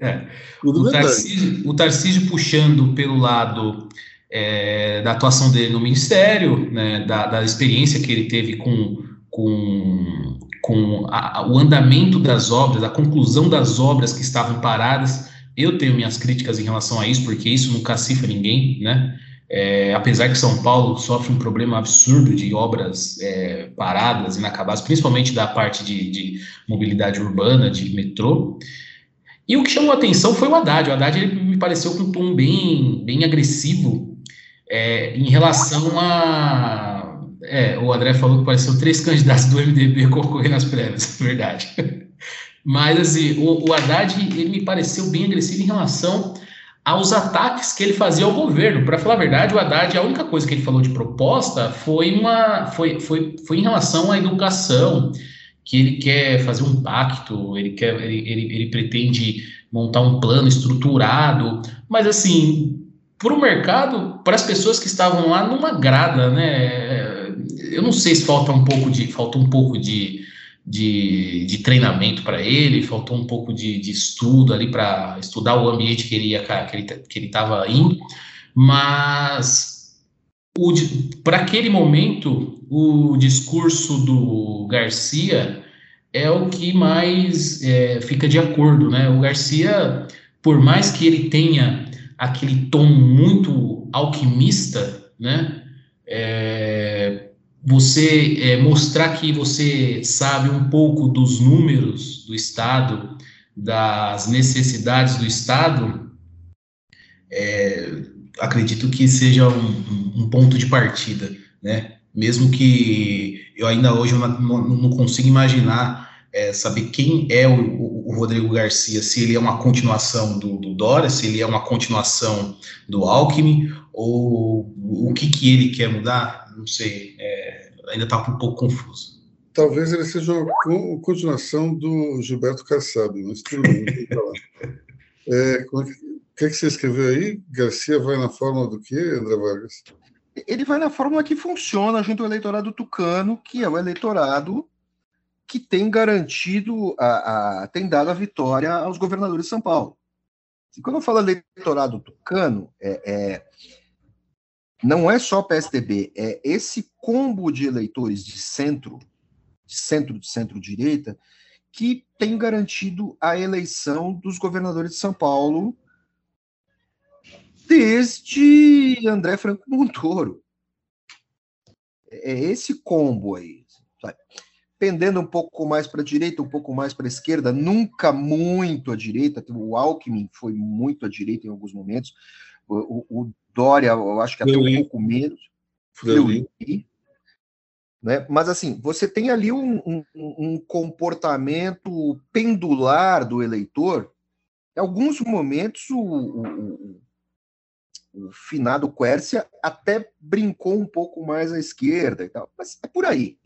É. o, Tarcísio, o Tarcísio puxando pelo lado é, da atuação dele no Ministério, né, da, da, experiência que ele teve com, com, com a, o andamento das obras, a conclusão das obras que estavam paradas. Eu tenho minhas críticas em relação a isso, porque isso não cacifra ninguém, né? É, apesar que São Paulo sofre um problema absurdo de obras é, paradas, inacabadas, principalmente da parte de, de, mobilidade urbana, de metrô. E o que chamou a atenção foi o Haddad. O Haddad ele me pareceu com um tom bem, bem agressivo é, em relação a. É, o André falou que pareceu três candidatos do MDB concorrendo nas prévias, verdade. Mas, assim, o, o Haddad ele me pareceu bem agressivo em relação aos ataques que ele fazia ao governo. Para falar a verdade, o Haddad, a única coisa que ele falou de proposta foi, uma, foi, foi, foi em relação à educação, que ele quer fazer um pacto, ele, quer, ele, ele, ele pretende montar um plano estruturado, mas assim, para o mercado, para as pessoas que estavam lá, não agrada, né? Eu não sei se falta um pouco de, falta um pouco de, de, de treinamento para ele, faltou um pouco de, de estudo ali para estudar o ambiente que ele ia, que ele que estava indo, mas para aquele momento o discurso do Garcia é o que mais é, fica de acordo, né? O Garcia, por mais que ele tenha aquele tom muito alquimista, né? É, você é, mostrar que você sabe um pouco dos números do Estado, das necessidades do Estado, é, acredito que seja um, um, ponto de partida, né? Mesmo que eu ainda hoje eu não, não consigo imaginar é, saber quem é o, o, Rodrigo Garcia, se ele é uma continuação do, do Dória, se ele é uma continuação do Alckmin, ou o que, que ele quer mudar, não sei, é, ainda está um pouco confuso. Talvez ele seja uma continuação do Gilberto Kassab, mas tudo bem, é, o que, é que você escreveu aí? Garcia vai na fórmula do quê, André Vargas? Ele vai na fórmula que funciona junto ao eleitorado tucano, que é o eleitorado que tem garantido, a, a, tem dado a vitória aos governadores de São Paulo. E quando eu falo eleitorado tucano, é, é, não é só PSDB, é esse combo de eleitores de centro, de centro, de centro-direita, que tem garantido a eleição dos governadores de São Paulo desde André Franco Montoro. É esse combo aí. Sabe? pendendo um pouco mais para a direita, um pouco mais para a esquerda, nunca muito à direita. O Alckmin foi muito à direita em alguns momentos. O, o Dória, eu acho que até um pouco menos. Fleury. Né? Mas assim, você tem ali um, um, um, comportamento pendular do eleitor. Em alguns momentos, o, o, o finado Quércia até brincou um pouco mais à esquerda e tal. Mas é por aí.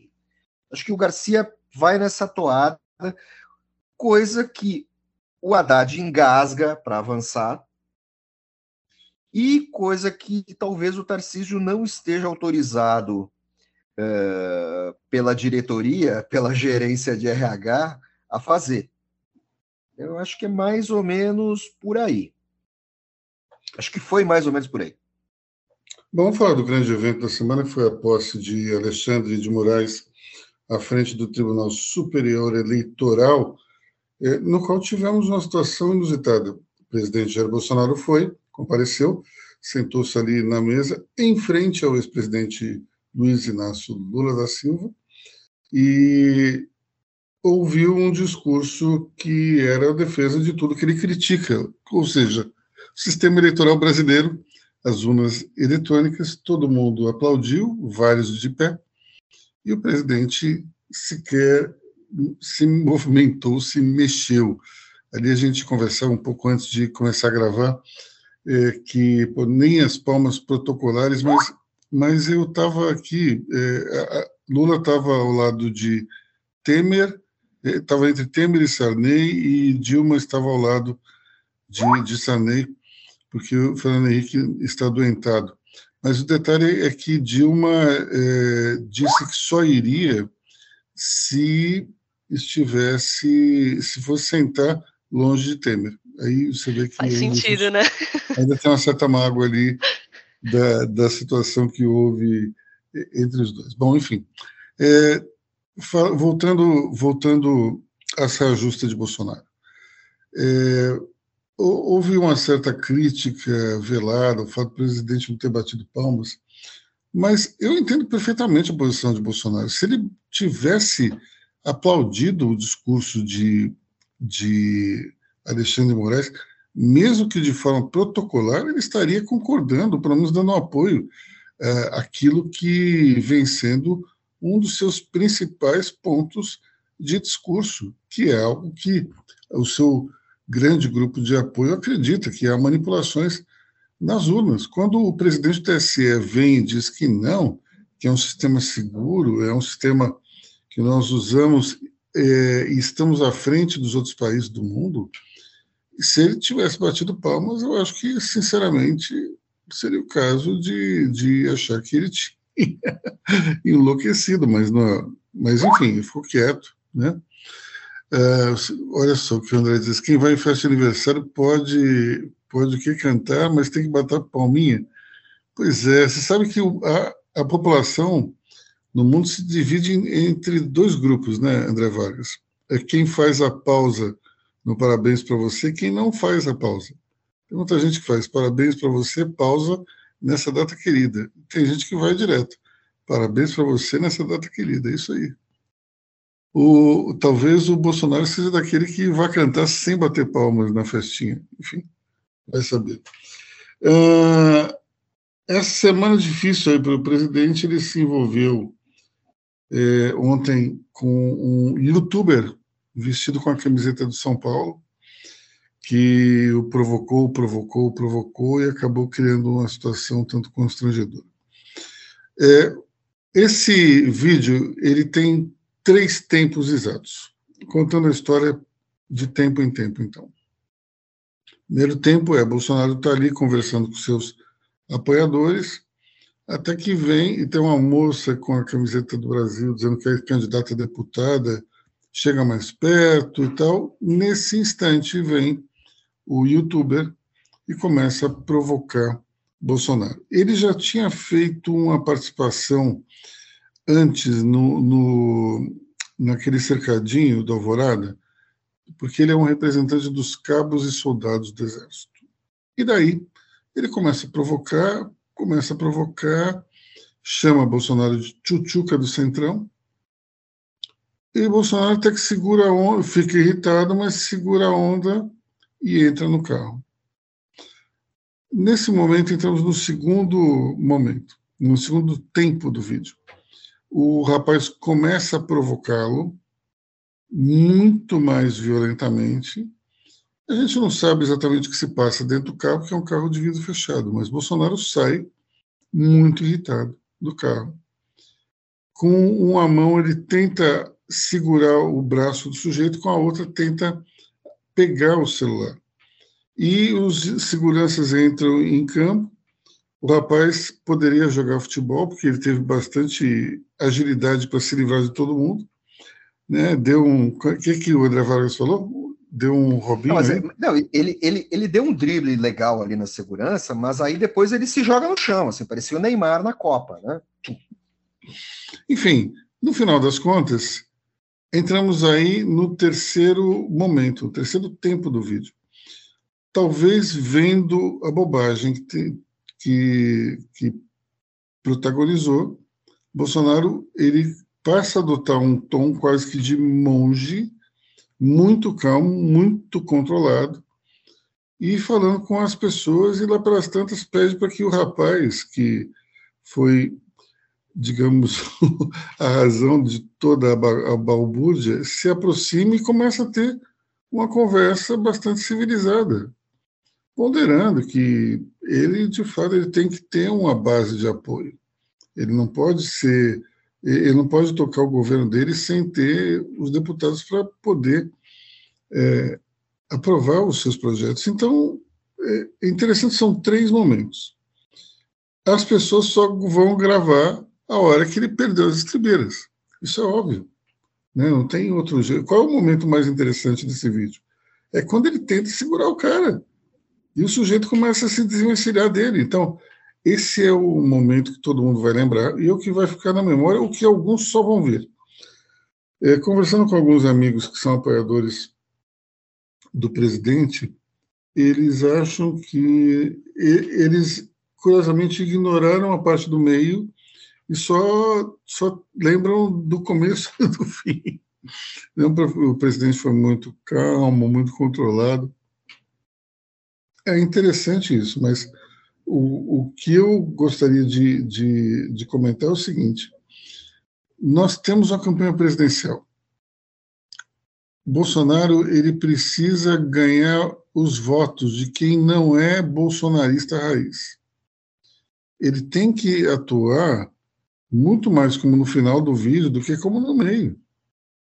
Acho que o Garcia vai nessa toada, coisa que o Haddad engasga para avançar, e coisa que talvez o Tarcísio não esteja autorizado uh, pela diretoria, pela gerência de RH, a fazer. Eu acho que é mais ou menos por aí. Acho que foi mais ou menos por aí. Vamos falar do grande evento da semana, que foi a posse de Alexandre de Moraes à frente do Tribunal Superior Eleitoral, é, no qual tivemos uma situação inusitada. O presidente Jair Bolsonaro foi, compareceu, sentou-se ali na mesa, em frente ao ex-presidente Luiz Inácio Lula da Silva, e ouviu um discurso que era a defesa de tudo que ele critica, ou seja, o sistema eleitoral brasileiro, as urnas eletrônicas, todo mundo aplaudiu, vários de pé, e o presidente sequer se movimentou, se mexeu. Ali a gente conversava um pouco antes de começar a gravar, é, que pô, nem as palmas protocolares, mas, mas eu estava aqui, é, Lula estava ao lado de Temer, estava é, entre Temer e Sarney, e Dilma estava ao lado de, de Sarney, porque o Fernando Henrique está doentado. Mas o detalhe é que Dilma é, disse que só iria se estivesse, se fosse sentar longe de Temer. Aí você vê que faz sentido, ainda, né? Ainda tem uma certa mágoa ali da, da situação que houve entre os dois. Bom, enfim, é, voltando, voltando à saia justa de Bolsonaro. É, houve uma certa crítica velada, o fato do presidente não ter batido palmas, mas eu entendo perfeitamente a posição de Bolsonaro. Se ele tivesse aplaudido o discurso de, de Alexandre Moraes, mesmo que de forma protocolar, ele estaria concordando, pelo menos dando apoio é, àquilo que vem sendo um dos seus principais pontos de discurso, que é algo que o seu grande grupo de apoio acredita, que há manipulações nas urnas. Quando o presidente do TSE vem e diz que não, que é um sistema seguro, é um sistema que nós usamos é, e estamos à frente dos outros países do mundo, se ele tivesse batido palmas, eu acho que, sinceramente, seria o caso de, de achar que ele tinha enlouquecido, mas, não, mas enfim, ficou quieto, né? Uh, olha só o que o André diz: quem vai em festa de aniversário pode, pode que cantar, mas tem que bater palminha. Pois é, você sabe que a, a população no mundo se divide entre dois grupos, né, André Vargas? É quem faz a pausa no parabéns para você quem não faz a pausa. Tem muita gente que faz parabéns para você, pausa nessa data querida. Tem gente que vai direto. Parabéns para você nessa data querida. É isso aí. O, talvez o Bolsonaro seja daquele que vai cantar sem bater palmas na festinha. Enfim, vai saber. Uh, essa semana difícil aí para o presidente, ele se envolveu é, ontem com um youtuber vestido com a camiseta do São Paulo, que o provocou, provocou, provocou e acabou criando uma situação tanto constrangedora. É, esse vídeo ele tem três tempos exatos, contando a história de tempo em tempo, então. Primeiro tempo é Bolsonaro está ali conversando com seus apoiadores, até que vem e tem uma moça com a camiseta do Brasil dizendo que é candidata a deputada, chega mais perto e tal. Nesse instante vem o youtuber e começa a provocar Bolsonaro. Ele já tinha feito uma participação antes no, no, naquele cercadinho do Alvorada, porque ele é um representante dos cabos e soldados do Exército. E daí ele começa a provocar, começa a provocar, chama Bolsonaro de tchutchuca do Centrão, e Bolsonaro até que segura a onda, fica irritado, mas segura a onda e entra no carro. Nesse momento, entramos no segundo momento, no segundo tempo do vídeo o rapaz começa a provocá-lo muito mais violentamente. A gente não sabe exatamente o que se passa dentro do carro, que é um carro de vidro fechado, mas Bolsonaro sai muito irritado do carro. Com uma mão, ele tenta segurar o braço do sujeito, com a outra, tenta pegar o celular. E os seguranças entram em campo o rapaz poderia jogar futebol, porque ele teve bastante agilidade para se livrar de todo mundo. Né? Deu um. O que, que o André Vargas falou? Deu um Robinho. Não, não, ele, ele, ele deu um drible legal ali na segurança, mas aí depois ele se joga no chão, assim, parecia o Neymar na Copa, né? Enfim, no final das contas, entramos aí no terceiro momento, o terceiro tempo do vídeo. Talvez vendo a bobagem que que, que protagonizou, Bolsonaro ele passa a adotar um tom quase que de monge, muito calmo, muito controlado, e falando com as pessoas, e lá pelas tantas pede para que o rapaz, que foi, digamos, a razão de toda a balbúrdia, se aproxime e comece a ter uma conversa bastante civilizada ponderando que ele, de fato, ele tem que ter uma base de apoio. Ele não pode ser, ele não pode tocar o governo dele sem ter os deputados para poder é, aprovar os seus projetos. Então, é interessante, são três momentos. As pessoas só vão gravar a hora que ele perdeu as estribeiras. Isso é óbvio. Né? Não tem outro jeito. Qual é o momento mais interessante desse vídeo? É quando ele tenta segurar o cara. E o sujeito começa a se desvencilhar dele. Então, esse é o momento que todo mundo vai lembrar e é o que vai ficar na memória, o que alguns só vão ver. É, conversando com alguns amigos que são apoiadores do presidente, eles acham que eles curiosamente ignoraram a parte do meio e só, só lembram do começo e do fim. O presidente foi muito calmo, muito controlado. É interessante isso, mas o, o que eu gostaria de, de, de comentar é o seguinte: nós temos uma campanha presidencial. Bolsonaro ele precisa ganhar os votos de quem não é bolsonarista raiz. Ele tem que atuar muito mais como no final do vídeo do que como no meio.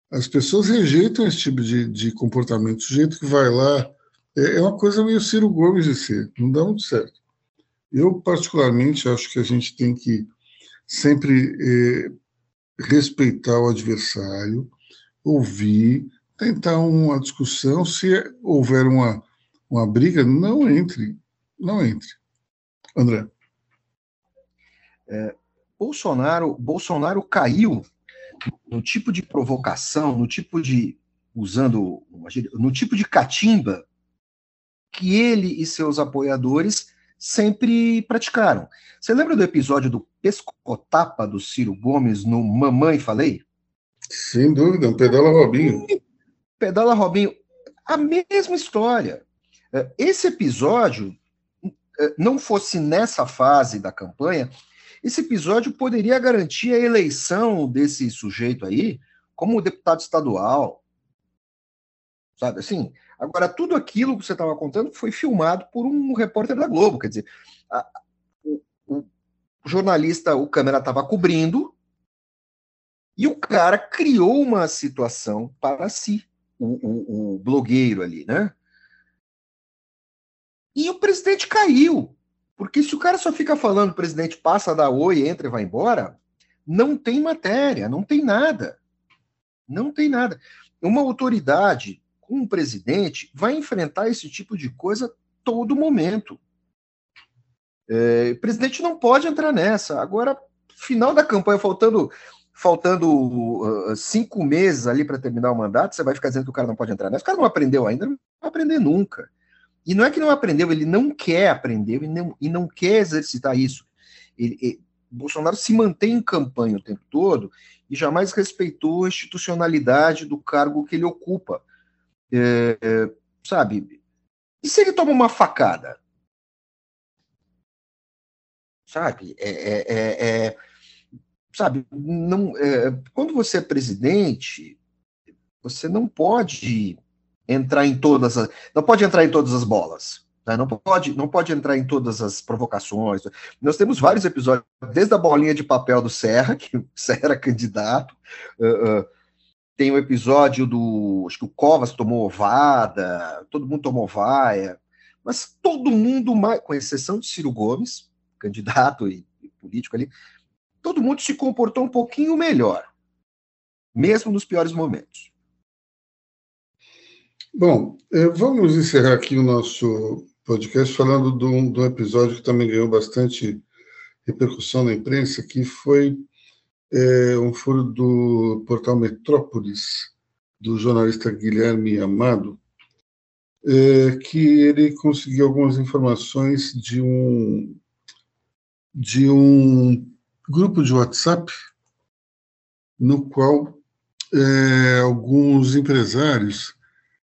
As pessoas rejeitam esse tipo de, de comportamento. O sujeito que vai lá é, é uma coisa meio Ciro Gomes de ser, não dá muito certo. Eu, particularmente, acho que a gente tem que sempre é, respeitar o adversário, ouvir, tentar uma discussão. Se houver uma, uma briga, não entre, não entre. André. É, Bolsonaro, Bolsonaro caiu no tipo de provocação, no tipo de usando no tipo de catimba que ele e seus apoiadores sempre praticaram. Você lembra do episódio do pescotapa do Ciro Gomes no Mamãe Falei? Sem dúvida, um pedala Robinho. Pedala Robinho, a mesma história. É, esse episódio é, não fosse nessa fase da campanha, esse episódio poderia garantir a eleição desse sujeito aí como deputado estadual. Sabe assim? Agora, tudo aquilo que você estava contando foi filmado por um repórter da Globo. Quer dizer, a, o, o, jornalista, o câmera estava cobrindo, e o cara criou uma situação para si, o, o, o blogueiro ali, né? E o presidente caiu. Porque se o cara só fica falando, o presidente passa, dá oi, entra e vai embora, não tem matéria, não tem nada. Não tem nada. Uma autoridade com um presidente vai enfrentar esse tipo de coisa todo momento. É, o presidente não pode entrar nessa. Agora, final da campanha, faltando faltando uh, cinco meses ali para terminar o mandato, você vai ficar dizendo que o cara não pode entrar nessa. O cara não aprendeu ainda, não vai aprender nunca. E não é que não aprendeu, ele não quer aprender e não, e não quer exercitar isso. Ele, ele, Bolsonaro se mantém em campanha o tempo todo e jamais respeitou a institucionalidade do cargo que ele ocupa. É, é, sabe? E se ele toma uma facada? Sabe? É, é, é, é sabe? Não, quando você é presidente, você não pode entrar em todas as. Não pode entrar em todas as bolas. Né? Não, pode, não pode entrar em todas as provocações. Nós temos vários episódios, desde a bolinha de papel do Serra, que o Serra era candidato. Uh, uh, tem o episódio do. Acho que o Covas tomou ovada, todo mundo tomou vaia. Mas todo mundo, com exceção de Ciro Gomes, candidato e, e político ali, todo mundo se comportou um pouquinho melhor, mesmo nos piores momentos. Bom, é, vamos encerrar aqui o nosso podcast falando de um, de um, episódio que também ganhou bastante repercussão na imprensa, que foi é, um furo do portal Metrópolis, do jornalista Guilherme Amado, é, que ele conseguiu algumas informações de um de um grupo de WhatsApp no qual é, alguns empresários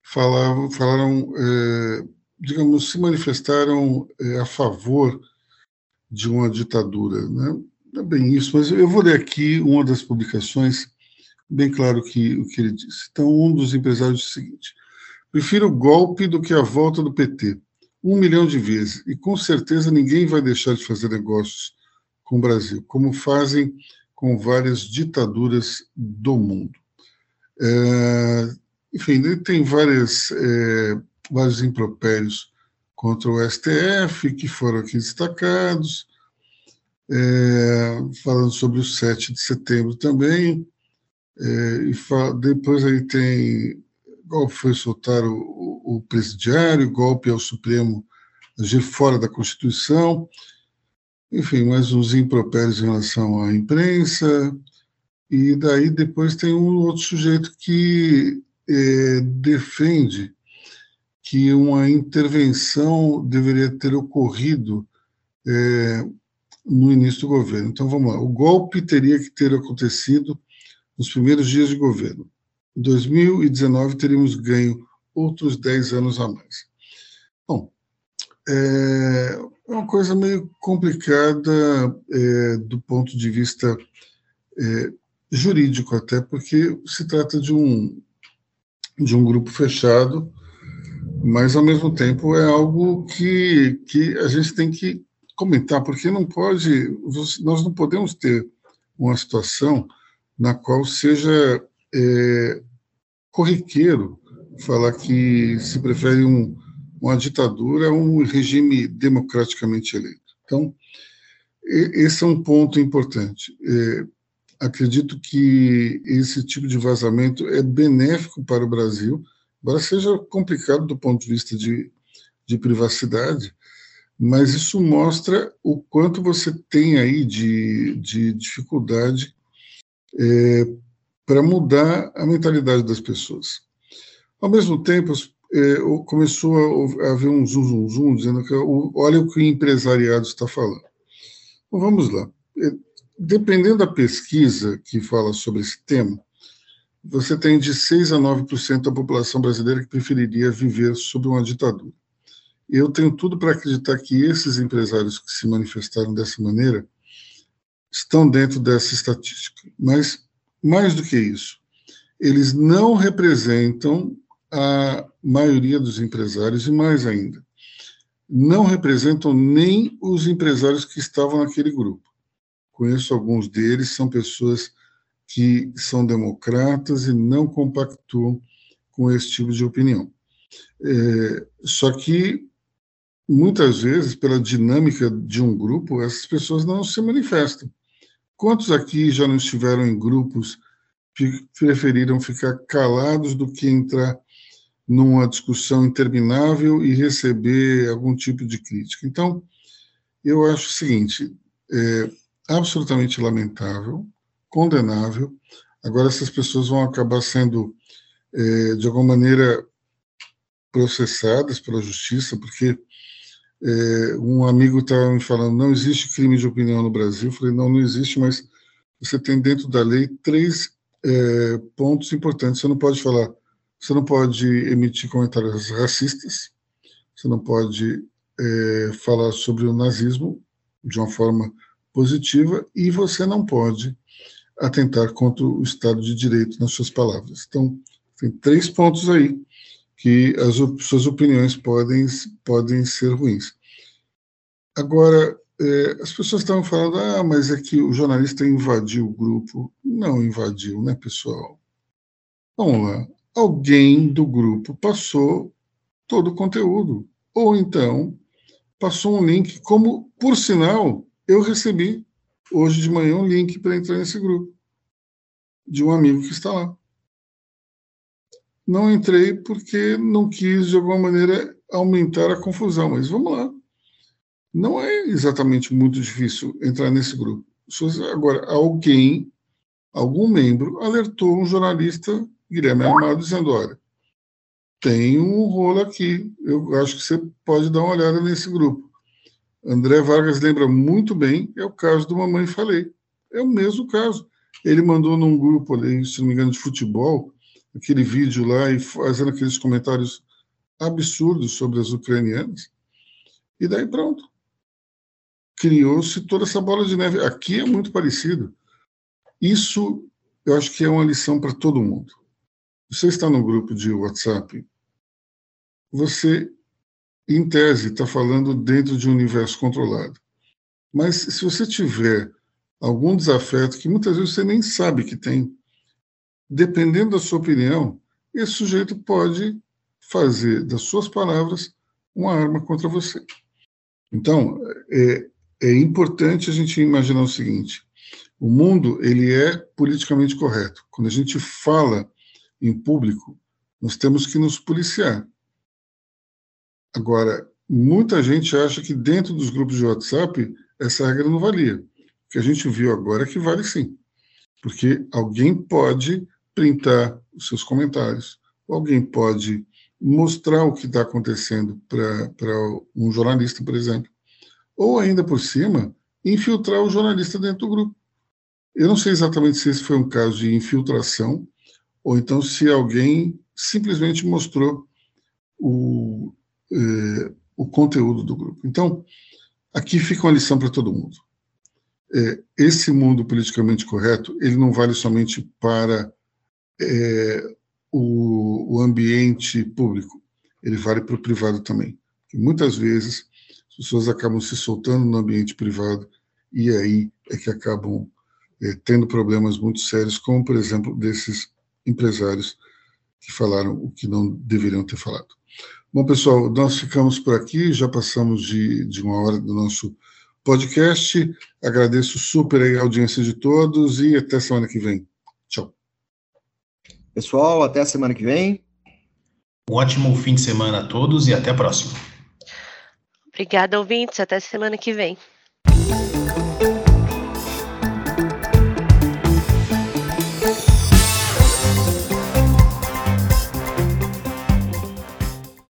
falavam, falaram, é, digamos, se manifestaram é, a favor de uma ditadura. Né? Não é bem isso, mas eu vou ler aqui uma das publicações, bem claro que, o que ele disse. Então, um dos empresários disse o seguinte: prefiro o golpe do que a volta do PT, um milhão de vezes, e com certeza ninguém vai deixar de fazer negócios com o Brasil, como fazem com várias ditaduras do mundo. É, enfim, ele tem várias, é, vários impropérios contra o STF, que foram aqui destacados, é, falando sobre o 7 de setembro também, é, e depois aí tem golpe foi soltar o, o, o presidiário, golpe ao Supremo agir fora da Constituição. enfim, mais uns impropérios em relação à imprensa, e daí depois tem um outro sujeito que é, defende que uma intervenção deveria ter ocorrido é, no início do governo. Então vamos lá, o golpe teria que ter acontecido nos primeiros dias de governo. Em 2019 teríamos ganho outros 10 anos a mais. Bom, é uma coisa meio complicada é, do ponto de vista é, jurídico até, porque se trata de um, de um grupo fechado, mas ao mesmo tempo é algo que, que a gente tem que comentar, porque não pode, nós não podemos ter uma situação na qual seja é, corriqueiro falar que se prefere um, uma ditadura a um regime democraticamente eleito. Então, esse é um ponto importante. É, acredito que esse tipo de vazamento é benéfico para o Brasil, embora seja complicado do ponto de vista de, de privacidade, mas isso mostra o quanto você tem aí de, de dificuldade é, para mudar a mentalidade das pessoas. Ao mesmo tempo, é, começou a haver um zum, zum, zum, dizendo que olha o que o empresariado está falando. Então, vamos lá. Dependendo da pesquisa que fala sobre esse tema, você tem de 6 a 9% da população brasileira que preferiria viver sob uma ditadura. Eu tenho tudo para acreditar que esses empresários que se manifestaram dessa maneira estão dentro dessa estatística. Mas, mais do que isso, eles não representam a maioria dos empresários, e mais ainda, não representam nem os empresários que estavam naquele grupo. Conheço alguns deles, são pessoas que são democratas e não compactuam com esse tipo de opinião. É, só que, muitas vezes, pela dinâmica de um grupo, essas pessoas não se manifestam. Quantos aqui já não estiveram em grupos que preferiram ficar calados do que entrar numa discussão interminável e receber algum tipo de crítica? Então, eu acho o seguinte: é absolutamente lamentável, condenável. Agora, essas pessoas vão acabar sendo, é, de alguma maneira, processadas pela justiça, porque é, um amigo estava me falando, não existe crime de opinião no Brasil. Eu falei, não, não existe, mas você tem dentro da lei três é, pontos importantes. Você não pode falar, você não pode emitir comentários racistas, você não pode é, falar sobre o nazismo de uma forma positiva e você não pode atentar contra o Estado de Direito nas suas palavras. Então, tem três pontos aí que as suas opiniões podem, podem ser ruins. Agora, é, as pessoas estavam falando, ah, mas é que o jornalista invadiu o grupo. Não invadiu, né, pessoal? Vamos lá. Alguém do grupo passou todo o conteúdo. Ou então, passou um link, como, por sinal, eu recebi hoje de manhã um link para entrar nesse grupo, de um amigo que está lá. Não entrei porque não quis, de alguma maneira, aumentar a confusão, mas vamos lá. Não é exatamente muito difícil entrar nesse grupo. Agora, alguém, algum membro, alertou um jornalista, Guilherme Armado, dizendo: olha, tem um rolo aqui, eu acho que você pode dar uma olhada nesse grupo. André Vargas lembra muito bem, é o caso do Mamãe Falei. É o mesmo caso. Ele mandou num grupo ali, se não me engano, de futebol, aquele vídeo lá e fazendo aqueles comentários absurdos sobre as ucranianas. E daí pronto. Criou-se toda essa bola de neve. Aqui é muito parecido. Isso eu acho que é uma lição para todo mundo. Você está no grupo de WhatsApp, você, em tese, está falando dentro de um universo controlado. Mas se você tiver algum desafeto que muitas vezes você nem sabe que tem, dependendo da sua opinião, esse sujeito pode fazer das suas palavras uma arma contra você. Então, é, é importante a gente imaginar o seguinte: o mundo ele é politicamente correto. Quando a gente fala em público, nós temos que nos policiar. Agora, muita gente acha que dentro dos grupos de WhatsApp essa regra não valia. O que a gente viu agora é que vale sim. Porque alguém pode printar os seus comentários, alguém pode mostrar o que está acontecendo para um jornalista, por exemplo. Ou ainda por cima, infiltrar o jornalista dentro do grupo. Eu não sei exatamente se esse foi um caso de infiltração, ou então se alguém simplesmente mostrou o, eh, o conteúdo do grupo. Então, aqui fica uma lição para todo mundo. É, esse mundo politicamente correto, ele não vale somente para é, o, o, ambiente público, ele vale para o privado também. Muitas vezes as pessoas acabam se soltando no ambiente privado e aí é que acabam é, tendo problemas muito sérios, como, por exemplo, desses empresários que falaram o que não deveriam ter falado. Bom, pessoal, nós ficamos por aqui, já passamos de, de uma hora do nosso podcast. Agradeço super a audiência de todos e até semana que vem. Tchau. Pessoal, até a semana que vem. Um ótimo fim de semana a todos e até a próxima. Obrigada, ouvintes. Até semana que vem.